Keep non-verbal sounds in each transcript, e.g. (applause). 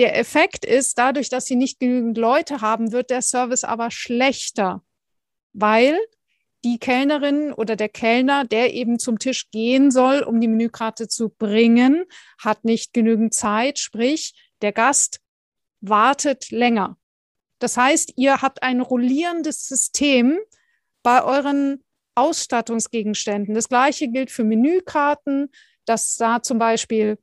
Der Effekt ist, dadurch, dass sie nicht genügend Leute haben, wird der Service aber schlechter, weil die Kellnerin oder der Kellner, der eben zum Tisch gehen soll, um die Menükarte zu bringen, hat nicht genügend Zeit, sprich, der Gast wartet länger. Das heißt, ihr habt ein rollierendes System bei euren Ausstattungsgegenständen. Das gleiche gilt für Menükarten, dass da zum Beispiel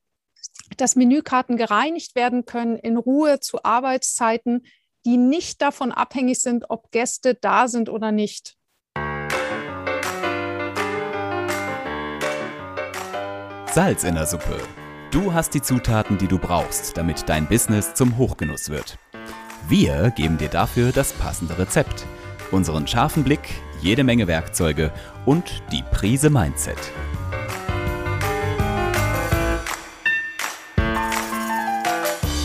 dass Menükarten gereinigt werden können in Ruhe zu Arbeitszeiten, die nicht davon abhängig sind, ob Gäste da sind oder nicht. Salz in der Suppe. Du hast die Zutaten, die du brauchst, damit dein Business zum Hochgenuss wird. Wir geben dir dafür das passende Rezept, unseren scharfen Blick, jede Menge Werkzeuge und die Prise Mindset.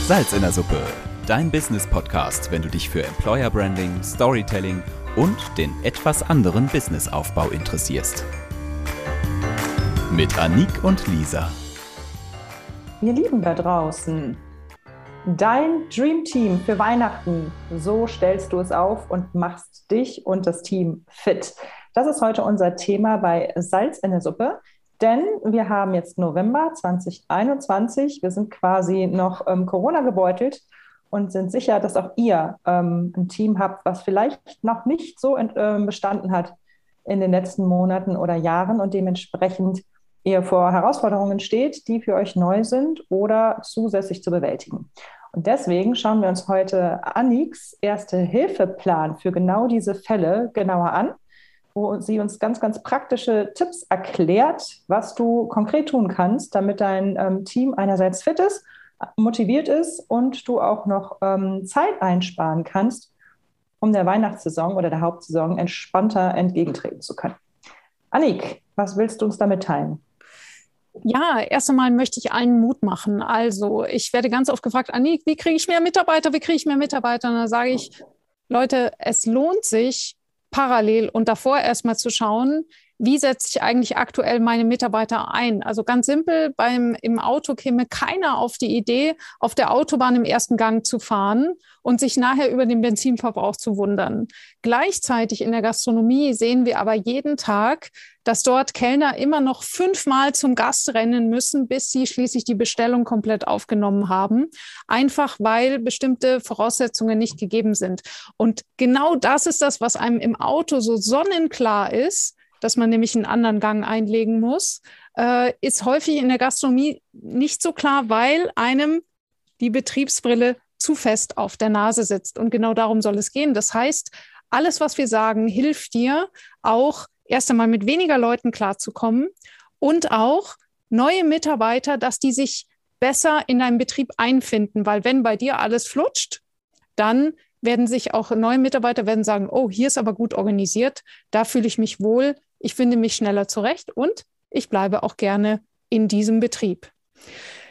Salz in der Suppe, dein Business-Podcast, wenn du dich für Employer Branding, Storytelling und den etwas anderen Businessaufbau interessierst. Mit Anik und Lisa. Ihr Lieben da draußen, dein Dream Team für Weihnachten, so stellst du es auf und machst dich und das Team fit. Das ist heute unser Thema bei Salz in der Suppe. Denn wir haben jetzt November 2021. Wir sind quasi noch ähm, Corona gebeutelt und sind sicher, dass auch ihr ähm, ein Team habt, was vielleicht noch nicht so in, äh, bestanden hat in den letzten Monaten oder Jahren und dementsprechend ihr vor Herausforderungen steht, die für euch neu sind oder zusätzlich zu bewältigen. Und deswegen schauen wir uns heute Anniks erste Hilfeplan für genau diese Fälle genauer an wo sie uns ganz, ganz praktische Tipps erklärt, was du konkret tun kannst, damit dein ähm, Team einerseits fit ist, motiviert ist und du auch noch ähm, Zeit einsparen kannst, um der Weihnachtssaison oder der Hauptsaison entspannter entgegentreten zu können. Annik, was willst du uns damit teilen? Ja, erst einmal möchte ich einen Mut machen. Also, ich werde ganz oft gefragt, Annik, wie kriege ich mehr Mitarbeiter? Wie kriege ich mehr Mitarbeiter? Und da sage ich, Leute, es lohnt sich, parallel und davor erstmal zu schauen, wie setze ich eigentlich aktuell meine Mitarbeiter ein? Also ganz simpel, beim, im Auto käme keiner auf die Idee, auf der Autobahn im ersten Gang zu fahren und sich nachher über den Benzinverbrauch zu wundern. Gleichzeitig in der Gastronomie sehen wir aber jeden Tag, dass dort Kellner immer noch fünfmal zum Gast rennen müssen, bis sie schließlich die Bestellung komplett aufgenommen haben. Einfach weil bestimmte Voraussetzungen nicht gegeben sind. Und genau das ist das, was einem im Auto so sonnenklar ist dass man nämlich einen anderen Gang einlegen muss, äh, ist häufig in der Gastronomie nicht so klar, weil einem die Betriebsbrille zu fest auf der Nase sitzt. Und genau darum soll es gehen. Das heißt, alles, was wir sagen, hilft dir auch erst einmal mit weniger Leuten klarzukommen und auch neue Mitarbeiter, dass die sich besser in deinem Betrieb einfinden, weil wenn bei dir alles flutscht, dann werden sich auch neue Mitarbeiter werden sagen, oh, hier ist aber gut organisiert, da fühle ich mich wohl, ich finde mich schneller zurecht und ich bleibe auch gerne in diesem Betrieb.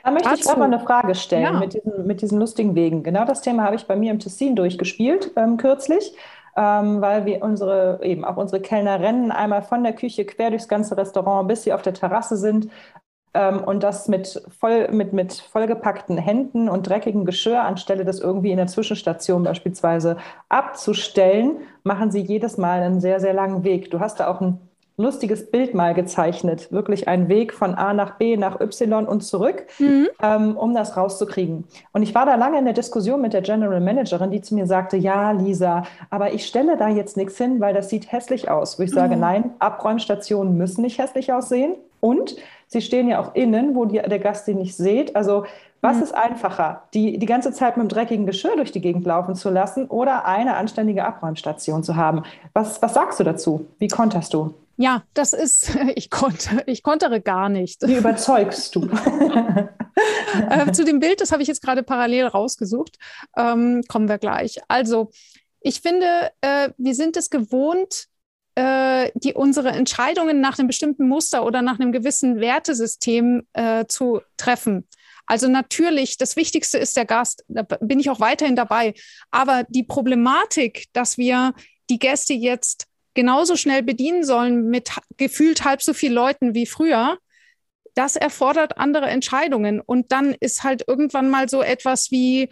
Da möchte Dazu, ich aber eine Frage stellen ja. mit, diesen, mit diesen lustigen Wegen. Genau das Thema habe ich bei mir im Tessin durchgespielt ähm, kürzlich, ähm, weil wir unsere, eben auch unsere Kellner rennen einmal von der Küche quer durchs ganze Restaurant, bis sie auf der Terrasse sind. Ähm, und das mit, voll, mit, mit vollgepackten Händen und dreckigem Geschirr, anstelle das irgendwie in der Zwischenstation beispielsweise abzustellen, machen sie jedes Mal einen sehr, sehr langen Weg. Du hast da auch einen lustiges Bild mal gezeichnet. Wirklich ein Weg von A nach B nach Y und zurück, mhm. ähm, um das rauszukriegen. Und ich war da lange in der Diskussion mit der General Managerin, die zu mir sagte, ja, Lisa, aber ich stelle da jetzt nichts hin, weil das sieht hässlich aus. Wo ich mhm. sage, nein, Abräumstationen müssen nicht hässlich aussehen. Und sie stehen ja auch innen, wo die, der Gast sie nicht sieht. Also was mhm. ist einfacher, die die ganze Zeit mit dem dreckigen Geschirr durch die Gegend laufen zu lassen oder eine anständige Abräumstation zu haben? Was, was sagst du dazu? Wie konterst du? Ja, das ist, (laughs) ich konnte, ich kontere gar nicht. Wie (laughs) überzeugst du? äh, zu dem Bild, das habe ich jetzt gerade parallel rausgesucht, ähm, kommen wir gleich. Also, ich finde, äh, wir sind es gewohnt, äh, die unsere Entscheidungen nach einem bestimmten Muster oder nach einem gewissen Wertesystem äh, zu treffen. Also natürlich, das Wichtigste ist der Gast, da bin ich auch weiterhin dabei. Aber die Problematik, dass wir die Gäste jetzt genauso schnell bedienen sollen mit gefühlt halb so vielen Leuten wie früher, das erfordert andere Entscheidungen. Und dann ist halt irgendwann mal so etwas wie,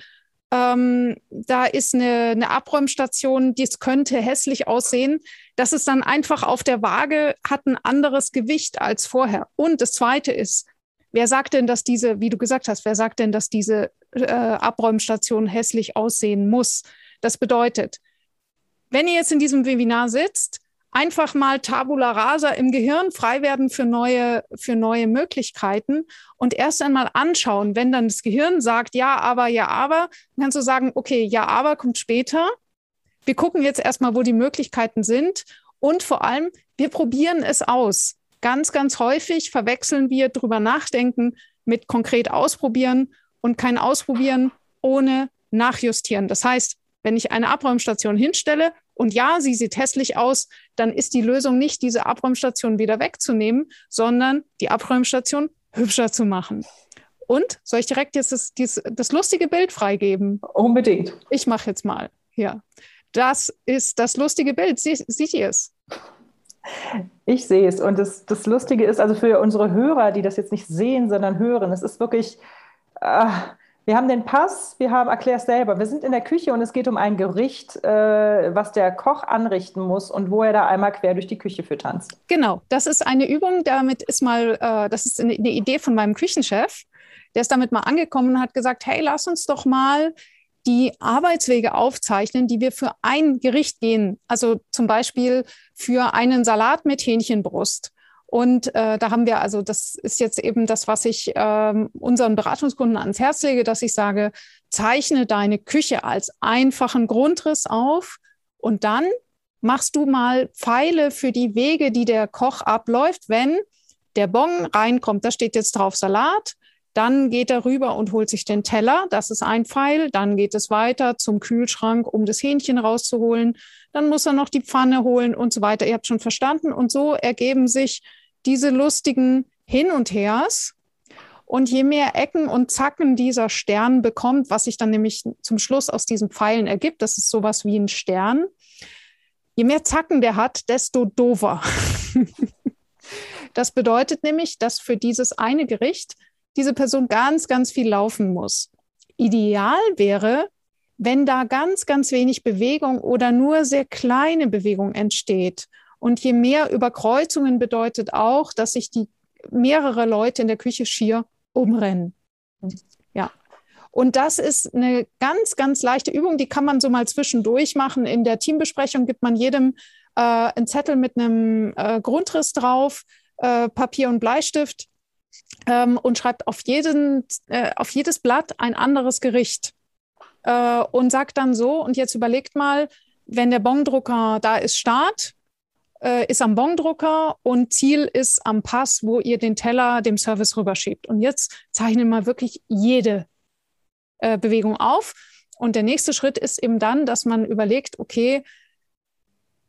ähm, da ist eine, eine Abräumstation, die könnte hässlich aussehen. Das ist dann einfach auf der Waage, hat ein anderes Gewicht als vorher. Und das Zweite ist, wer sagt denn, dass diese, wie du gesagt hast, wer sagt denn, dass diese äh, Abräumstation hässlich aussehen muss? Das bedeutet, wenn ihr jetzt in diesem Webinar sitzt, einfach mal Tabula rasa im Gehirn frei werden für neue, für neue Möglichkeiten und erst einmal anschauen, wenn dann das Gehirn sagt, ja, aber, ja, aber, dann kannst du sagen, okay, ja, aber kommt später. Wir gucken jetzt erstmal, wo die Möglichkeiten sind und vor allem, wir probieren es aus. Ganz, ganz häufig verwechseln wir drüber nachdenken mit konkret ausprobieren und kein Ausprobieren ohne nachjustieren. Das heißt, wenn ich eine Abräumstation hinstelle und ja, sie sieht hässlich aus, dann ist die Lösung nicht, diese Abräumstation wieder wegzunehmen, sondern die Abräumstation hübscher zu machen. Und soll ich direkt jetzt das, das, das lustige Bild freigeben? Unbedingt. Ich mache jetzt mal. Ja. Das ist das lustige Bild. Sie, sieht ihr es? Ich sehe es. Und das, das Lustige ist, also für unsere Hörer, die das jetzt nicht sehen, sondern hören, es ist wirklich, äh, wir haben den Pass, wir haben, erklär es selber, wir sind in der Küche und es geht um ein Gericht, äh, was der Koch anrichten muss und wo er da einmal quer durch die Küche für tanzt. Genau, das ist eine Übung, damit ist mal, äh, das ist eine, eine Idee von meinem Küchenchef. Der ist damit mal angekommen und hat gesagt, hey, lass uns doch mal die Arbeitswege aufzeichnen, die wir für ein Gericht gehen. Also zum Beispiel für einen Salat mit Hähnchenbrust und äh, da haben wir also, das ist jetzt eben das, was ich äh, unseren Beratungskunden ans Herz lege, dass ich sage, zeichne deine Küche als einfachen Grundriss auf und dann machst du mal Pfeile für die Wege, die der Koch abläuft, wenn der Bon reinkommt. Da steht jetzt drauf Salat. Dann geht er rüber und holt sich den Teller. Das ist ein Pfeil. Dann geht es weiter zum Kühlschrank, um das Hähnchen rauszuholen. Dann muss er noch die Pfanne holen und so weiter. Ihr habt schon verstanden. Und so ergeben sich diese lustigen Hin und Hers. Und je mehr Ecken und Zacken dieser Stern bekommt, was sich dann nämlich zum Schluss aus diesen Pfeilen ergibt, das ist sowas wie ein Stern, je mehr Zacken der hat, desto dover. (laughs) das bedeutet nämlich, dass für dieses eine Gericht diese Person ganz, ganz viel laufen muss. Ideal wäre, wenn da ganz, ganz wenig Bewegung oder nur sehr kleine Bewegung entsteht und je mehr Überkreuzungen bedeutet auch, dass sich die mehrere Leute in der Küche schier umrennen. Ja. Und das ist eine ganz, ganz leichte Übung, die kann man so mal zwischendurch machen. In der Teambesprechung gibt man jedem äh, einen Zettel mit einem äh, Grundriss drauf, äh, Papier und Bleistift ähm, und schreibt auf, jeden, äh, auf jedes Blatt ein anderes Gericht äh, und sagt dann so, und jetzt überlegt mal, wenn der Bongdrucker da ist, Start, äh, ist am Bongdrucker und Ziel ist am Pass, wo ihr den Teller dem Service rüberschiebt. Und jetzt zeichnen wir wirklich jede äh, Bewegung auf. Und der nächste Schritt ist eben dann, dass man überlegt, okay,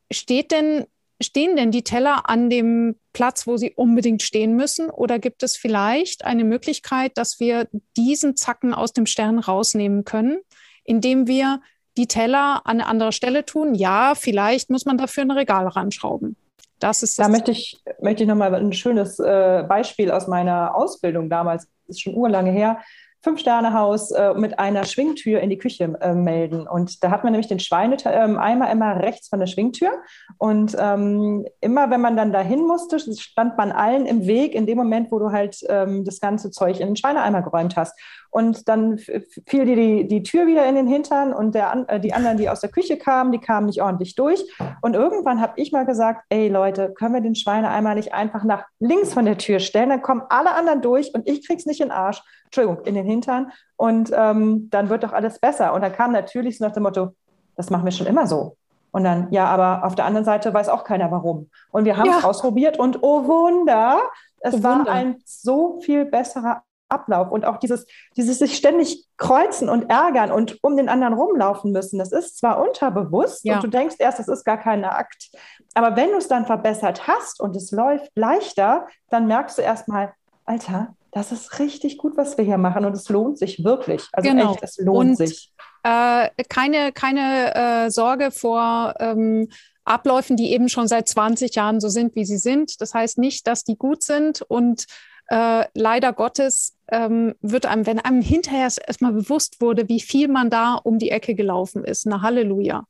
steht denn, stehen denn die Teller an dem Platz, wo sie unbedingt stehen müssen? Oder gibt es vielleicht eine Möglichkeit, dass wir diesen Zacken aus dem Stern rausnehmen können, indem wir die Teller an eine andere Stelle tun. Ja, vielleicht muss man dafür ein Regal ranschrauben. Das ist das da möchte ich, möchte ich nochmal ein schönes äh, Beispiel aus meiner Ausbildung damals, das ist schon urlange her, Fünf-Sterne-Haus äh, mit einer Schwingtür in die Küche äh, melden. Und da hat man nämlich den Schweineeimer äh, immer rechts von der Schwingtür. Und ähm, immer, wenn man dann dahin musste, stand man allen im Weg in dem Moment, wo du halt ähm, das ganze Zeug in den Schweineeimer geräumt hast. Und dann fiel dir die, die Tür wieder in den Hintern und der, äh, die anderen, die aus der Küche kamen, die kamen nicht ordentlich durch. Und irgendwann habe ich mal gesagt, ey Leute, können wir den Schweineeimer nicht einfach nach links von der Tür stellen? Dann kommen alle anderen durch und ich krieg's nicht in den Arsch. Entschuldigung, in den Hintern. Und ähm, dann wird doch alles besser. Und dann kam natürlich so nach dem Motto, das machen wir schon immer so. Und dann, ja, aber auf der anderen Seite weiß auch keiner warum. Und wir haben es ja. ausprobiert und oh Wunder, es oh war ein so viel besserer Ablauf und auch dieses, dieses sich ständig kreuzen und ärgern und um den anderen rumlaufen müssen. Das ist zwar unterbewusst ja. und du denkst erst, das ist gar kein Akt, aber wenn du es dann verbessert hast und es läuft leichter, dann merkst du erstmal, Alter, das ist richtig gut, was wir hier machen und es lohnt sich wirklich. Also genau. echt, es lohnt und, sich. Äh, keine keine äh, Sorge vor ähm, Abläufen, die eben schon seit 20 Jahren so sind, wie sie sind. Das heißt nicht, dass die gut sind und äh, leider Gottes ähm, wird einem, wenn einem hinterher erstmal bewusst wurde, wie viel man da um die Ecke gelaufen ist. Na Halleluja.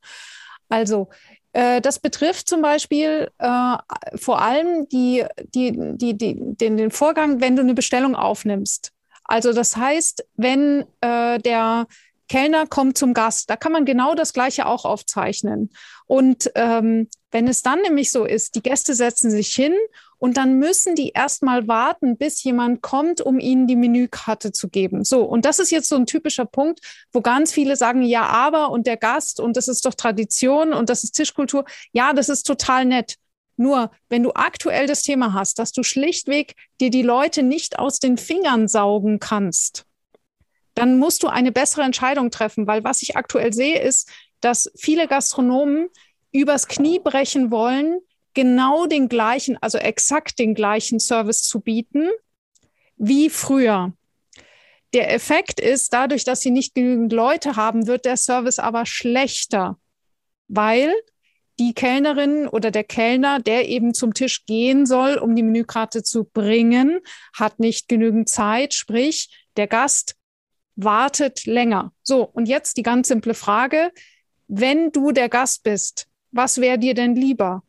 Also äh, das betrifft zum Beispiel äh, vor allem die, die, die, die, den, den Vorgang, wenn du eine Bestellung aufnimmst. Also das heißt, wenn äh, der Kellner kommt zum Gast, da kann man genau das Gleiche auch aufzeichnen. Und ähm, wenn es dann nämlich so ist, die Gäste setzen sich hin und dann müssen die erstmal warten, bis jemand kommt, um ihnen die Menükarte zu geben. So, und das ist jetzt so ein typischer Punkt, wo ganz viele sagen, ja, aber und der Gast und das ist doch Tradition und das ist Tischkultur. Ja, das ist total nett. Nur, wenn du aktuell das Thema hast, dass du schlichtweg dir die Leute nicht aus den Fingern saugen kannst, dann musst du eine bessere Entscheidung treffen, weil was ich aktuell sehe, ist, dass viele Gastronomen übers Knie brechen wollen, genau den gleichen, also exakt den gleichen Service zu bieten wie früher. Der Effekt ist, dadurch, dass sie nicht genügend Leute haben, wird der Service aber schlechter, weil die Kellnerin oder der Kellner, der eben zum Tisch gehen soll, um die Menükarte zu bringen, hat nicht genügend Zeit, sprich, der Gast wartet länger. So, und jetzt die ganz simple Frage, wenn du der Gast bist, was wäre dir denn lieber?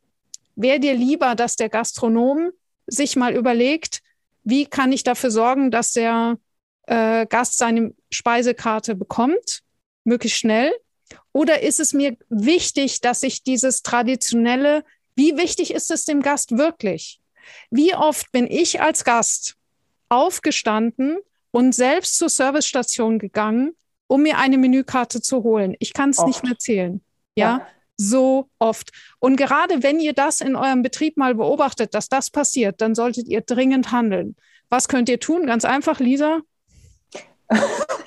wäre dir lieber, dass der Gastronom sich mal überlegt, wie kann ich dafür sorgen, dass der äh, Gast seine Speisekarte bekommt, möglichst schnell? Oder ist es mir wichtig, dass ich dieses traditionelle, wie wichtig ist es dem Gast wirklich? Wie oft bin ich als Gast aufgestanden und selbst zur Servicestation gegangen, um mir eine Menükarte zu holen? Ich kann es nicht mehr zählen. Ja? ja, so oft. Und gerade wenn ihr das in eurem Betrieb mal beobachtet, dass das passiert, dann solltet ihr dringend handeln. Was könnt ihr tun? Ganz einfach, Lisa. (laughs)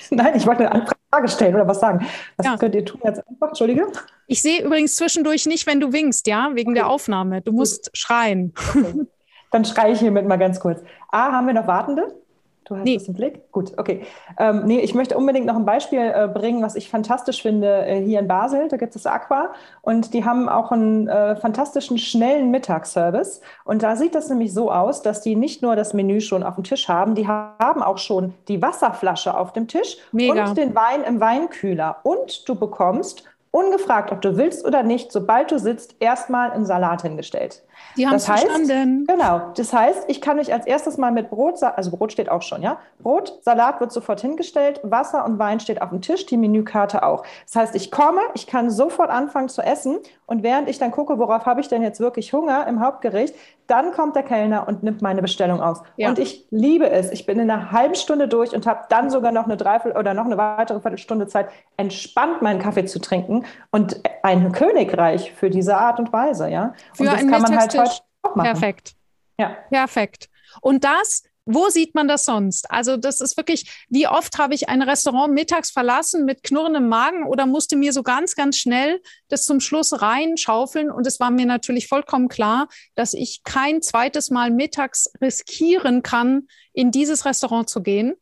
Nein, ich wollte eine Frage stellen oder was sagen. Was ja. könnt ihr tun jetzt einfach? Entschuldige. Ich sehe übrigens zwischendurch nicht, wenn du winkst, ja, wegen okay. der Aufnahme. Du musst Gut. schreien. Okay. Dann schreie ich hiermit mal ganz kurz. A, haben wir noch Wartende? Du hast nee. das im Blick? Gut, okay. Ähm, nee, ich möchte unbedingt noch ein Beispiel äh, bringen, was ich fantastisch finde äh, hier in Basel. Da gibt es Aqua und die haben auch einen äh, fantastischen schnellen Mittagsservice. Und da sieht das nämlich so aus, dass die nicht nur das Menü schon auf dem Tisch haben, die haben auch schon die Wasserflasche auf dem Tisch Mega. und den Wein im Weinkühler. Und du bekommst ungefragt, ob du willst oder nicht, sobald du sitzt, erstmal einen Salat hingestellt. Die haben es verstanden. Genau. Das heißt, ich kann mich als erstes mal mit Brot, also Brot steht auch schon, ja. Brot, Salat wird sofort hingestellt, Wasser und Wein steht auf dem Tisch, die Menükarte auch. Das heißt, ich komme, ich kann sofort anfangen zu essen und während ich dann gucke, worauf habe ich denn jetzt wirklich Hunger im Hauptgericht, dann kommt der Kellner und nimmt meine Bestellung aus. Ja. Und ich liebe es. Ich bin in einer halben Stunde durch und habe dann sogar noch eine Dreiviertel oder noch eine weitere Viertelstunde Zeit, entspannt meinen Kaffee zu trinken und ein Königreich für diese Art und Weise, ja. Für und das kann man halt heute auch machen. Perfekt. Ja. Perfekt. Und das wo sieht man das sonst? Also das ist wirklich, wie oft habe ich ein Restaurant mittags verlassen mit knurrendem Magen oder musste mir so ganz, ganz schnell das zum Schluss reinschaufeln. Und es war mir natürlich vollkommen klar, dass ich kein zweites Mal mittags riskieren kann, in dieses Restaurant zu gehen.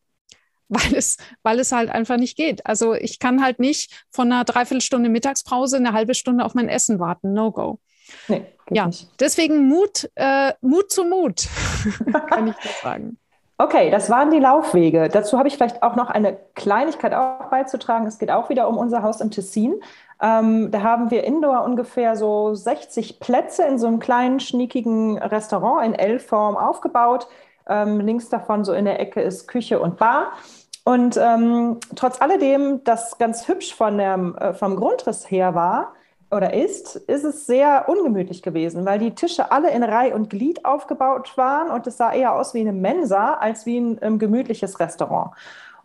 Weil es, weil es halt einfach nicht geht. Also ich kann halt nicht von einer Dreiviertelstunde Mittagspause eine halbe Stunde auf mein Essen warten. No go. Nee, ja, nicht. deswegen Mut, äh, Mut zu Mut, (laughs) kann ich das sagen. Okay, das waren die Laufwege. Dazu habe ich vielleicht auch noch eine Kleinigkeit auch beizutragen. Es geht auch wieder um unser Haus im Tessin. Ähm, da haben wir indoor ungefähr so 60 Plätze in so einem kleinen, schniekigen Restaurant in L-Form aufgebaut. Ähm, links davon so in der Ecke ist Küche und Bar. Und ähm, trotz alledem, das ganz hübsch von der, äh, vom Grundriss her war, oder ist, ist es sehr ungemütlich gewesen, weil die Tische alle in Reihe und Glied aufgebaut waren und es sah eher aus wie eine Mensa als wie ein ähm, gemütliches Restaurant.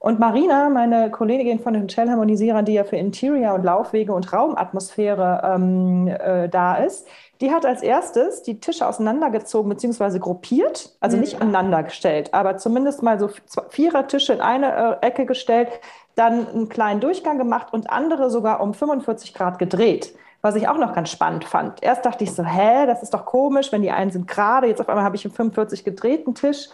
Und Marina, meine Kollegin von den Hotelharmonisierern, die ja für Interior und Laufwege und Raumatmosphäre ähm, äh, da ist, die hat als erstes die Tische auseinandergezogen bzw. gruppiert, also mhm. nicht aneinander gestellt, aber zumindest mal so vierer Tische in eine äh, Ecke gestellt, dann einen kleinen Durchgang gemacht und andere sogar um 45 Grad gedreht was ich auch noch ganz spannend fand. Erst dachte ich so, hä, das ist doch komisch, wenn die einen sind gerade, jetzt auf einmal habe ich einen 45 gedrehten Tisch.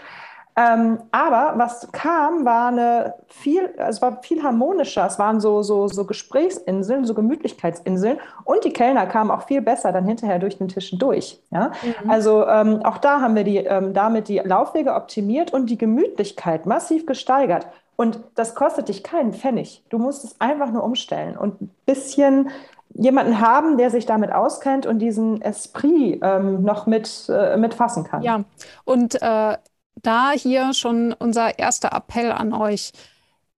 Ähm, aber was kam, war eine viel, es war viel harmonischer. Es waren so, so, so Gesprächsinseln, so Gemütlichkeitsinseln. Und die Kellner kamen auch viel besser dann hinterher durch den Tischen durch. Ja? Mhm. Also ähm, auch da haben wir die, ähm, damit die Laufwege optimiert und die Gemütlichkeit massiv gesteigert. Und das kostet dich keinen Pfennig. Du musst es einfach nur umstellen und ein bisschen jemanden haben, der sich damit auskennt und diesen Esprit ähm, noch mit, äh, mit fassen kann. Ja, und äh, da hier schon unser erster Appell an euch.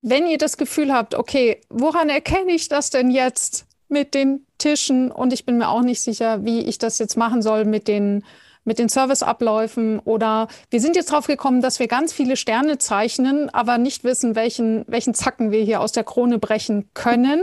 Wenn ihr das Gefühl habt, okay, woran erkenne ich das denn jetzt mit den Tischen? Und ich bin mir auch nicht sicher, wie ich das jetzt machen soll mit den, mit den Serviceabläufen. Oder wir sind jetzt drauf gekommen, dass wir ganz viele Sterne zeichnen, aber nicht wissen, welchen, welchen Zacken wir hier aus der Krone brechen können.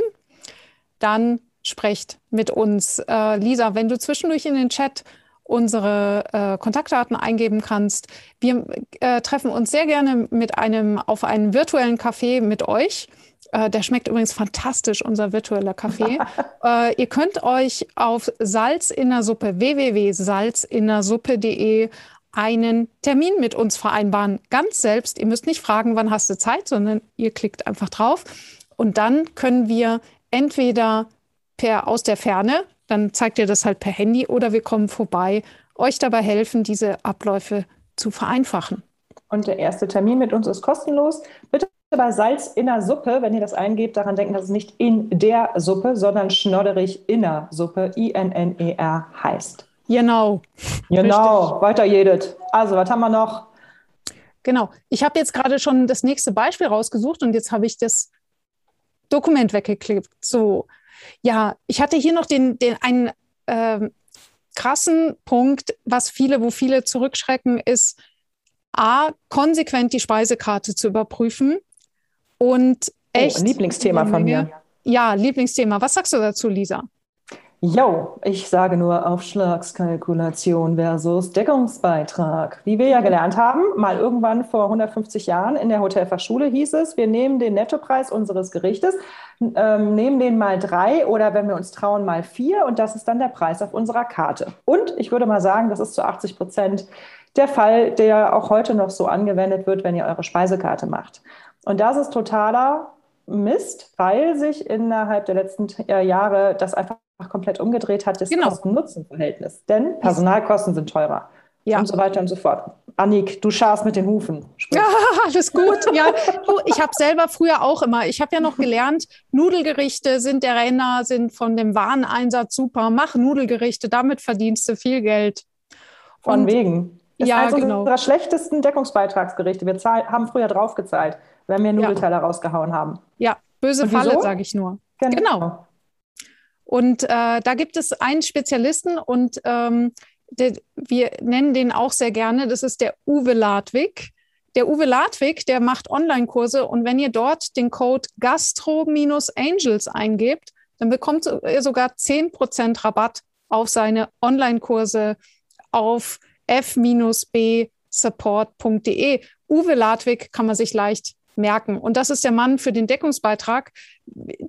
Dann sprecht mit uns. Äh, Lisa, wenn du zwischendurch in den Chat unsere äh, Kontaktdaten eingeben kannst. Wir äh, treffen uns sehr gerne mit einem auf einen virtuellen Kaffee mit euch. Äh, der schmeckt übrigens fantastisch, unser virtueller Kaffee. (laughs) Äh, ihr könnt euch auf Salz in der Suppe www.salzinnersuppe.de einen Termin mit uns vereinbaren. Ganz selbst. Ihr müsst nicht fragen, wann hast du Zeit, sondern ihr klickt einfach drauf. Und dann können wir entweder per aus der Ferne, dann zeigt ihr das halt per Handy oder wir kommen vorbei, euch dabei helfen, diese Abläufe zu vereinfachen. Und der erste Termin mit uns ist kostenlos. Bitte bei Salz in der Suppe, wenn ihr das eingebt, daran denken, dass es nicht in der Suppe, sondern schnodderig in der Suppe, I-N-N-E-R heißt. Genau. Genau, Richtig. weiter jedet. Also, was haben wir noch? Genau. Ich habe jetzt gerade schon das nächste Beispiel rausgesucht und jetzt habe ich das Dokument weggeklebt. So, ja, ich hatte hier noch den, den einen äh, krassen Punkt, was viele, wo viele zurückschrecken, ist A, konsequent die Speisekarte zu überprüfen und oh, echt. Oh, Lieblingsthema von mir. Ja, Lieblingsthema. Was sagst du dazu, Lisa? Jo, ich sage nur Aufschlagskalkulation versus Deckungsbeitrag. Wie wir ja gelernt haben, mal irgendwann vor 150 Jahren in der Hotelfachschule hieß es, wir nehmen den Nettopreis unseres Gerichtes, ähm, nehmen den mal drei oder wenn wir uns trauen, mal vier und das ist dann der Preis auf unserer Karte. Und ich würde mal sagen, das ist zu 80 Prozent der Fall, der auch heute noch so angewendet wird, wenn ihr eure Speisekarte macht. Und das ist totaler Mist, weil sich innerhalb der letzten Jahre das einfach komplett umgedreht hat, das genau. Kosten-Nutzen-Verhältnis. Denn Personalkosten sind teurer. Ja. Und so weiter und so fort. Annik, du scharst mit den Hufen. Sprich. Ja, (laughs) alles gut. Ja, du, ich habe selber früher auch immer, ich habe ja noch gelernt, Nudelgerichte sind der Renner, sind von dem Wareneinsatz super. Mach Nudelgerichte, damit verdienst du viel Geld. Von und, wegen. Das ja, ist eines genau. unserer schlechtesten Deckungsbeitragsgerichte. Wir zahl, haben früher draufgezahlt, wenn wir Nudelteller ja. rausgehauen haben. Ja, böse Falle, sage ich nur. Genau. genau. Und äh, da gibt es einen Spezialisten und ähm, der, wir nennen den auch sehr gerne, das ist der Uwe Ladwig. Der Uwe Ladwig, der macht Online-Kurse und wenn ihr dort den Code Gastro-Angels eingebt, dann bekommt ihr sogar 10% Rabatt auf seine Online-Kurse auf f-b-support.de. Uwe Ladwig kann man sich leicht merken. Und das ist der Mann für den Deckungsbeitrag.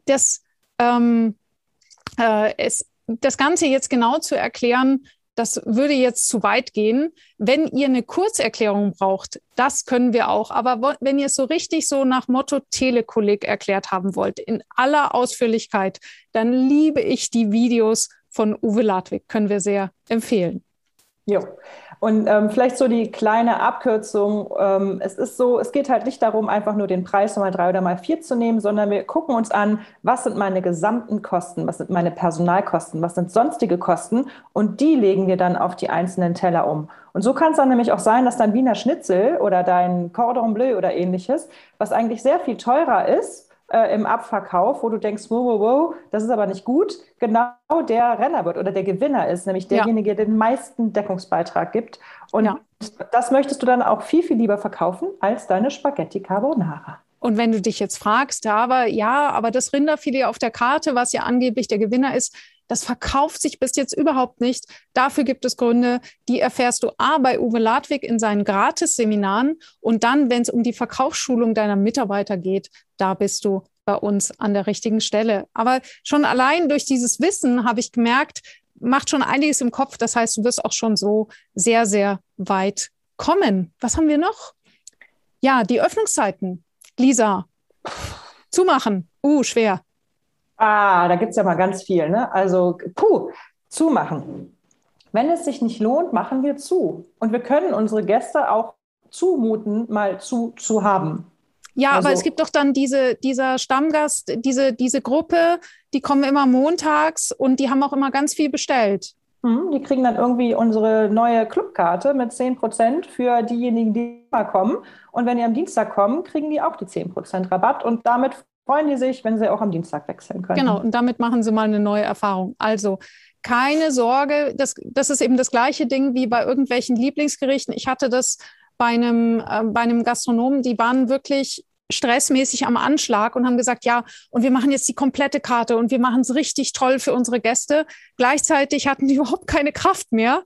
Das ähm, äh, es, das Ganze jetzt genau zu erklären, das würde jetzt zu weit gehen. Wenn ihr eine Kurzerklärung braucht, das können wir auch. Aber wenn ihr es so richtig so nach Motto Telekolleg erklärt haben wollt, in aller Ausführlichkeit, dann liebe ich die Videos von Uwe Ladwig. Können wir sehr empfehlen. Jo. Und ähm, vielleicht so die kleine Abkürzung. Ähm, es ist so, es geht halt nicht darum, einfach nur den Preis mal drei oder mal vier zu nehmen, sondern wir gucken uns an, was sind meine gesamten Kosten, was sind meine Personalkosten, was sind sonstige Kosten und die legen wir dann auf die einzelnen Teller um. Und so kann es dann nämlich auch sein, dass dein Wiener Schnitzel oder dein Cordon Bleu oder ähnliches, was eigentlich sehr viel teurer ist, äh, im Abverkauf, wo du denkst, wow, wow, wow, das ist aber nicht gut, genau der Renner wird oder der Gewinner ist, nämlich derjenige, ja. der den meisten Deckungsbeitrag gibt. Und ja. das möchtest du dann auch viel, viel lieber verkaufen als deine Spaghetti Carbonara. Und wenn du dich jetzt fragst, aber ja, aber das Rinderfilet auf der Karte, was ja angeblich der Gewinner ist, das verkauft sich bis jetzt überhaupt nicht. Dafür gibt es Gründe, die erfährst du A bei Uwe Ladwig in seinen Gratis-Seminaren und dann, wenn es um die Verkaufsschulung deiner Mitarbeiter geht, da bist du bei uns an der richtigen Stelle. Aber schon allein durch dieses Wissen habe ich gemerkt, macht schon einiges im Kopf. Das heißt, du wirst auch schon so sehr, sehr weit kommen. Was haben wir noch? Ja, die Öffnungszeiten. Lisa, zumachen. Uh, schwer. Ah, da gibt es ja mal ganz viel. Ne? Also, puh, zumachen. Wenn es sich nicht lohnt, machen wir zu. Und wir können unsere Gäste auch zumuten, mal zu, zu haben. Ja, also, aber es gibt doch dann diese, dieser Stammgast, diese, diese Gruppe, die kommen immer montags und die haben auch immer ganz viel bestellt. Mhm, die kriegen dann irgendwie unsere neue Clubkarte mit 10% für diejenigen, die immer kommen. Und wenn die am Dienstag kommen, kriegen die auch die 10% Rabatt und damit freuen die sich, wenn sie auch am Dienstag wechseln können. Genau, und damit machen sie mal eine neue Erfahrung. Also keine Sorge, das, das ist eben das gleiche Ding wie bei irgendwelchen Lieblingsgerichten. Ich hatte das bei einem, äh, bei einem Gastronomen, die waren wirklich stressmäßig am Anschlag und haben gesagt, ja, und wir machen jetzt die komplette Karte und wir machen es richtig toll für unsere Gäste. Gleichzeitig hatten die (laughs) überhaupt keine Kraft mehr.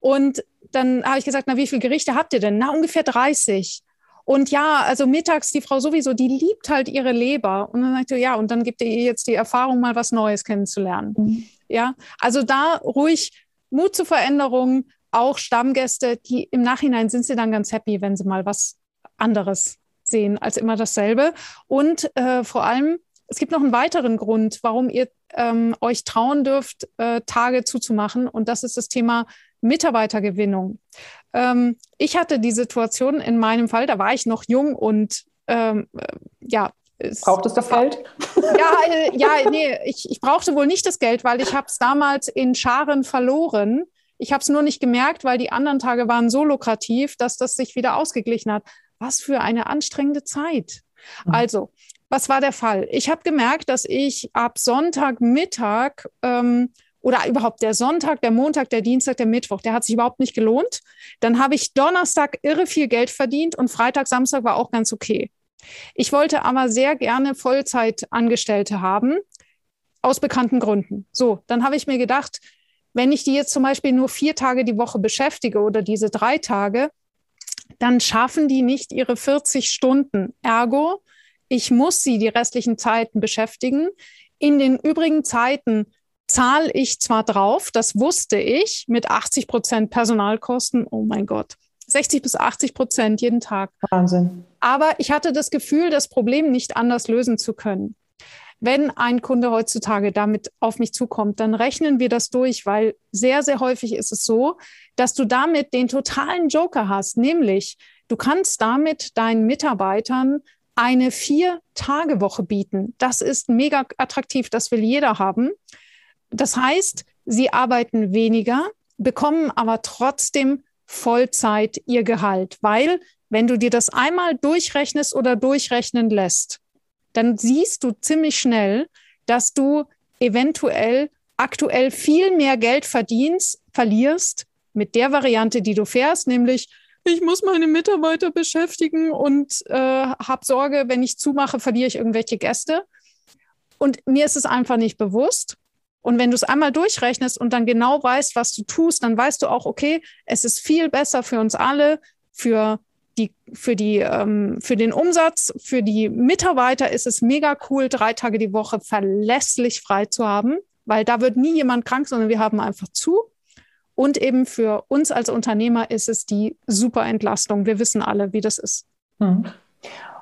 Und dann habe ich gesagt, na, wie viele Gerichte habt ihr denn? Na, ungefähr 30. Und ja, also mittags die Frau sowieso, die liebt halt ihre Leber. Und dann sagte ich, ja, und dann gibt ihr jetzt die Erfahrung, mal was Neues kennenzulernen. Mhm. Ja, also da ruhig Mut zur Veränderung, auch Stammgäste, die im Nachhinein sind sie dann ganz happy, wenn sie mal was anderes sehen als immer dasselbe. Und äh, vor allem, es gibt noch einen weiteren Grund, warum ihr ähm, euch trauen dürft, äh, Tage zuzumachen. Und das ist das Thema Mitarbeitergewinnung. Ähm, ich hatte die Situation in meinem Fall, da war ich noch jung und ähm, äh, ja, Braucht es das Geld? Ja, äh, ja, nee, ich, ich brauchte wohl nicht das Geld, weil ich habe es damals in Scharen verloren. Ich habe es nur nicht gemerkt, weil die anderen Tage waren so lukrativ, dass das sich wieder ausgeglichen hat. Was für eine anstrengende Zeit. Mhm. Also, was war der Fall? Ich habe gemerkt, dass ich ab Sonntagmittag ähm, oder überhaupt der Sonntag, der Montag, der Dienstag, der Mittwoch, der hat sich überhaupt nicht gelohnt. Dann habe ich Donnerstag irre viel Geld verdient und Freitag, Samstag war auch ganz okay. Ich wollte aber sehr gerne Vollzeitangestellte haben, aus bekannten Gründen. So, dann habe ich mir gedacht, wenn ich die jetzt zum Beispiel nur vier Tage die Woche beschäftige oder diese drei Tage, dann schaffen die nicht ihre 40 Stunden. Ergo, ich muss sie die restlichen Zeiten beschäftigen. In den übrigen Zeiten zahle ich zwar drauf, das wusste ich, mit 80 Prozent Personalkosten, oh mein Gott, 60 bis 80 Prozent jeden Tag. Wahnsinn. Aber ich hatte das Gefühl, das Problem nicht anders lösen zu können. Wenn ein Kunde heutzutage damit auf mich zukommt, dann rechnen wir das durch, weil sehr, sehr häufig ist es so, dass du damit den totalen Joker hast, nämlich du kannst damit deinen Mitarbeitern eine Vier-Tage-Woche bieten. Das ist mega attraktiv, das will jeder haben. Das heißt, sie arbeiten weniger, bekommen aber trotzdem Vollzeit ihr Gehalt, weil wenn du dir das einmal durchrechnest oder durchrechnen lässt, dann siehst du ziemlich schnell, dass du eventuell aktuell viel mehr Geld verdienst, verlierst mit der Variante, die du fährst, nämlich ich muss meine Mitarbeiter beschäftigen und äh, habe Sorge, wenn ich zumache, verliere ich irgendwelche Gäste. Und mir ist es einfach nicht bewusst. Und wenn du es einmal durchrechnest und dann genau weißt, was du tust, dann weißt du auch, okay, es ist viel besser für uns alle, für die, für die, ähm, für den Umsatz, für die Mitarbeiter ist es mega cool, drei Tage die Woche verlässlich frei zu haben, weil da wird nie jemand krank, sondern wir haben einfach zu. Und eben für uns als Unternehmer ist es die super Entlastung. Wir wissen alle, wie das ist. Hm.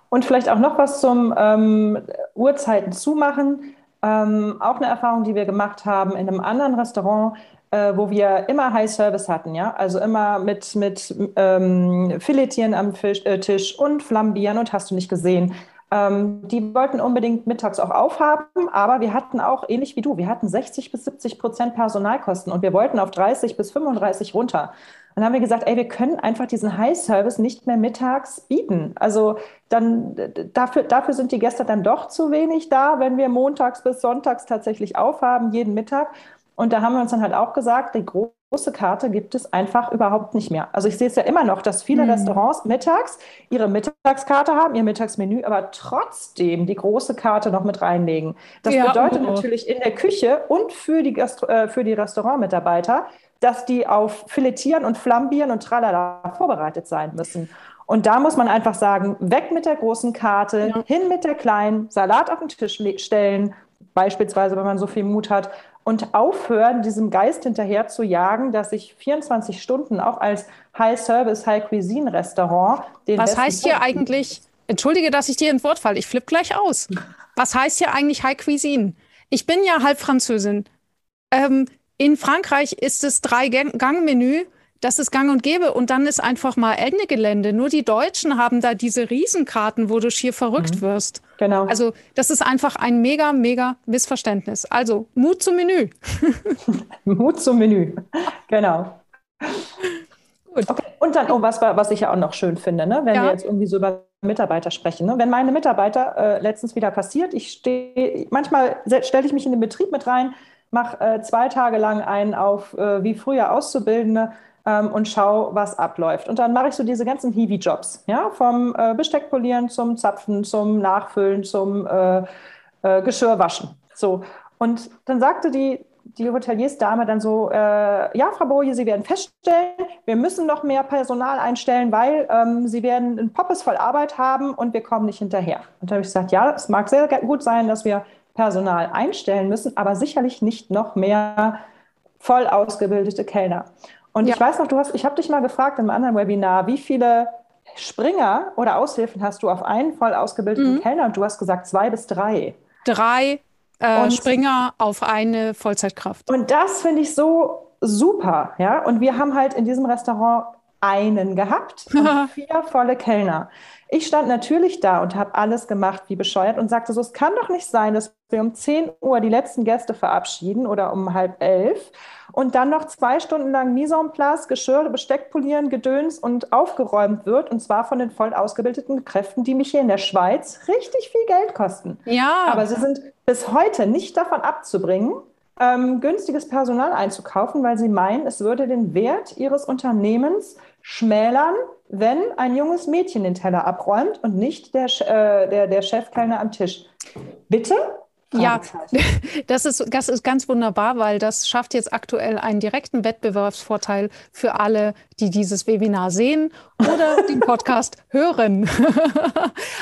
Und vielleicht auch noch was zum ähm, Uhrzeiten zumachen. Ähm, auch eine Erfahrung, die wir gemacht haben in einem anderen Restaurant, äh, wo wir immer High Service hatten, ja, also immer mit, mit ähm, Filetieren am Fisch, äh, Tisch und Flambieren und hast du nicht gesehen. Ähm, die wollten unbedingt mittags auch aufhaben, aber wir hatten auch, ähnlich wie du, wir hatten 60 bis 70 Prozent Personalkosten und wir wollten auf 30 bis 35 runter. Und dann haben wir gesagt, ey, wir können einfach diesen High-Service nicht mehr mittags bieten. Also dann dafür, dafür sind die Gäste dann doch zu wenig da, wenn wir montags bis sonntags tatsächlich aufhaben, jeden Mittag. Und da haben wir uns dann halt auch gesagt, die große Karte gibt es einfach überhaupt nicht mehr. Also ich sehe es ja immer noch, dass viele mhm. Restaurants mittags ihre Mittagskarte haben, ihr Mittagsmenü, aber trotzdem die große Karte noch mit reinlegen. Das ja, bedeutet oh. natürlich in der Küche und für die, Gastro äh, für die Restaurantmitarbeiter, dass die auf Filetieren und Flambieren und Tralala vorbereitet sein müssen. Und da muss man einfach sagen, weg mit der großen Karte, ja. hin mit der kleinen, Salat auf den Tisch stellen, beispielsweise, wenn man so viel Mut hat, und aufhören, diesem Geist hinterher zu jagen, dass ich 24 Stunden auch als High-Service, High-Cuisine-Restaurant den Was heißt hier eigentlich, entschuldige, dass ich dir ins Wort falle, ich flippe gleich aus. Was heißt hier eigentlich High Cuisine? Ich bin ja halb Französin. Ähm, in Frankreich ist es Drei-Gang-Menü das ist gang und gäbe. Und dann ist einfach mal Ende Gelände. Nur die Deutschen haben da diese Riesenkarten, wo du schier verrückt mhm. wirst. Genau. Also das ist einfach ein mega, mega Missverständnis. Also Mut zum Menü. (laughs) Mut zum Menü. Genau. Gut. Okay. Und dann, oh, was, was ich ja auch noch schön finde, ne? wenn ja. wir jetzt irgendwie so über Mitarbeiter sprechen. Ne? Wenn meine Mitarbeiter äh, letztens wieder passiert, ich stehe, manchmal stelle ich mich in den Betrieb mit rein, mache äh, zwei Tage lang einen auf äh, wie früher Auszubildende ähm, und schau, was abläuft. Und dann mache ich so diese ganzen Hiwi-Jobs, ja, vom äh, Besteckpolieren zum Zapfen, zum Nachfüllen, zum äh, äh, Geschirrwaschen. So. Und dann sagte die, die Hoteliersdame dann so, äh, ja, Frau Boje, Sie werden feststellen, wir müssen noch mehr Personal einstellen, weil ähm, Sie werden ein Poppes voll Arbeit haben und wir kommen nicht hinterher. Und da habe ich gesagt, ja, es mag sehr gut sein, dass wir Personal einstellen müssen, aber sicherlich nicht noch mehr voll ausgebildete Kellner. Und ja. ich weiß noch, du hast, ich habe dich mal gefragt im anderen Webinar, wie viele Springer oder Aushilfen hast du auf einen voll ausgebildeten mhm. Kellner? Und du hast gesagt zwei bis drei. Drei äh, Springer auf eine Vollzeitkraft. Und das finde ich so super, ja. Und wir haben halt in diesem Restaurant einen gehabt und (laughs) vier volle Kellner. Ich stand natürlich da und habe alles gemacht wie bescheuert und sagte so, es kann doch nicht sein, dass wir um 10 Uhr die letzten Gäste verabschieden oder um halb elf und dann noch zwei Stunden lang Mise en place, Geschirr, Besteck polieren, Gedöns und aufgeräumt wird und zwar von den voll ausgebildeten Kräften, die mich hier in der Schweiz richtig viel Geld kosten. Ja. Aber sie sind bis heute nicht davon abzubringen, ähm, günstiges Personal einzukaufen, weil sie meinen, es würde den Wert ihres Unternehmens schmälern, wenn ein junges Mädchen den Teller abräumt und nicht der, äh, der, der Chefkellner am Tisch. Bitte? Ja, (laughs) das ist, das ist ganz wunderbar, weil das schafft jetzt aktuell einen direkten Wettbewerbsvorteil für alle, die dieses Webinar sehen oder (laughs) den Podcast hören. (laughs)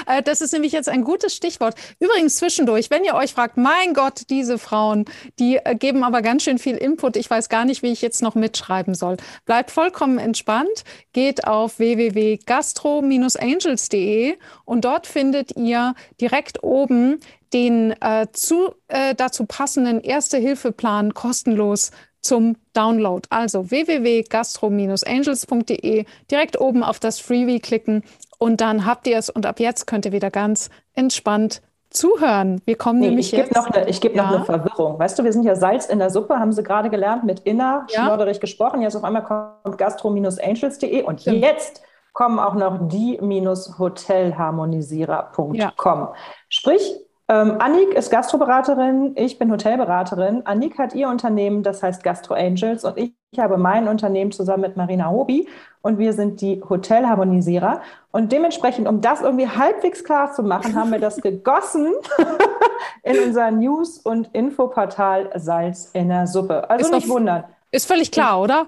Äh, das ist nämlich jetzt ein gutes Stichwort. Übrigens zwischendurch, wenn ihr euch fragt, mein Gott, diese Frauen, die äh, geben aber ganz schön viel Input. Ich weiß gar nicht, wie ich jetzt noch mitschreiben soll. Bleibt vollkommen entspannt, geht auf www.gastro-angels.de und dort findet ihr direkt oben den äh, zu, äh, dazu passenden Erste-Hilfe-Plan kostenlos zum Download. Also www.gastro-angels.de, direkt oben auf das Freebie klicken und dann habt ihr es und ab jetzt könnt ihr wieder ganz entspannt zuhören. Wir kommen nee, nämlich ich jetzt. Noch eine, ich gebe ja. noch eine Verwirrung. Weißt du, wir sind ja Salz in der Suppe, haben sie gerade gelernt, mit Inner ja. schlodderig gesprochen. Jetzt auf einmal kommt gastro-angels.de und Stimmt. jetzt kommen auch noch die-hotelharmonisierer.com. Ja. Sprich, ähm, Annik ist Gastroberaterin, ich bin Hotelberaterin. Annik hat ihr Unternehmen, das heißt Gastro Angels, und ich, ich habe mein Unternehmen zusammen mit Marina Hobi und wir sind die Hotelharmonisierer. Und dementsprechend, um das irgendwie halbwegs klar zu machen, haben wir das (laughs) gegossen (laughs) in unser News- und Infoportal Salz in der Suppe. Also ist nicht wundern. Ist völlig klar, oder?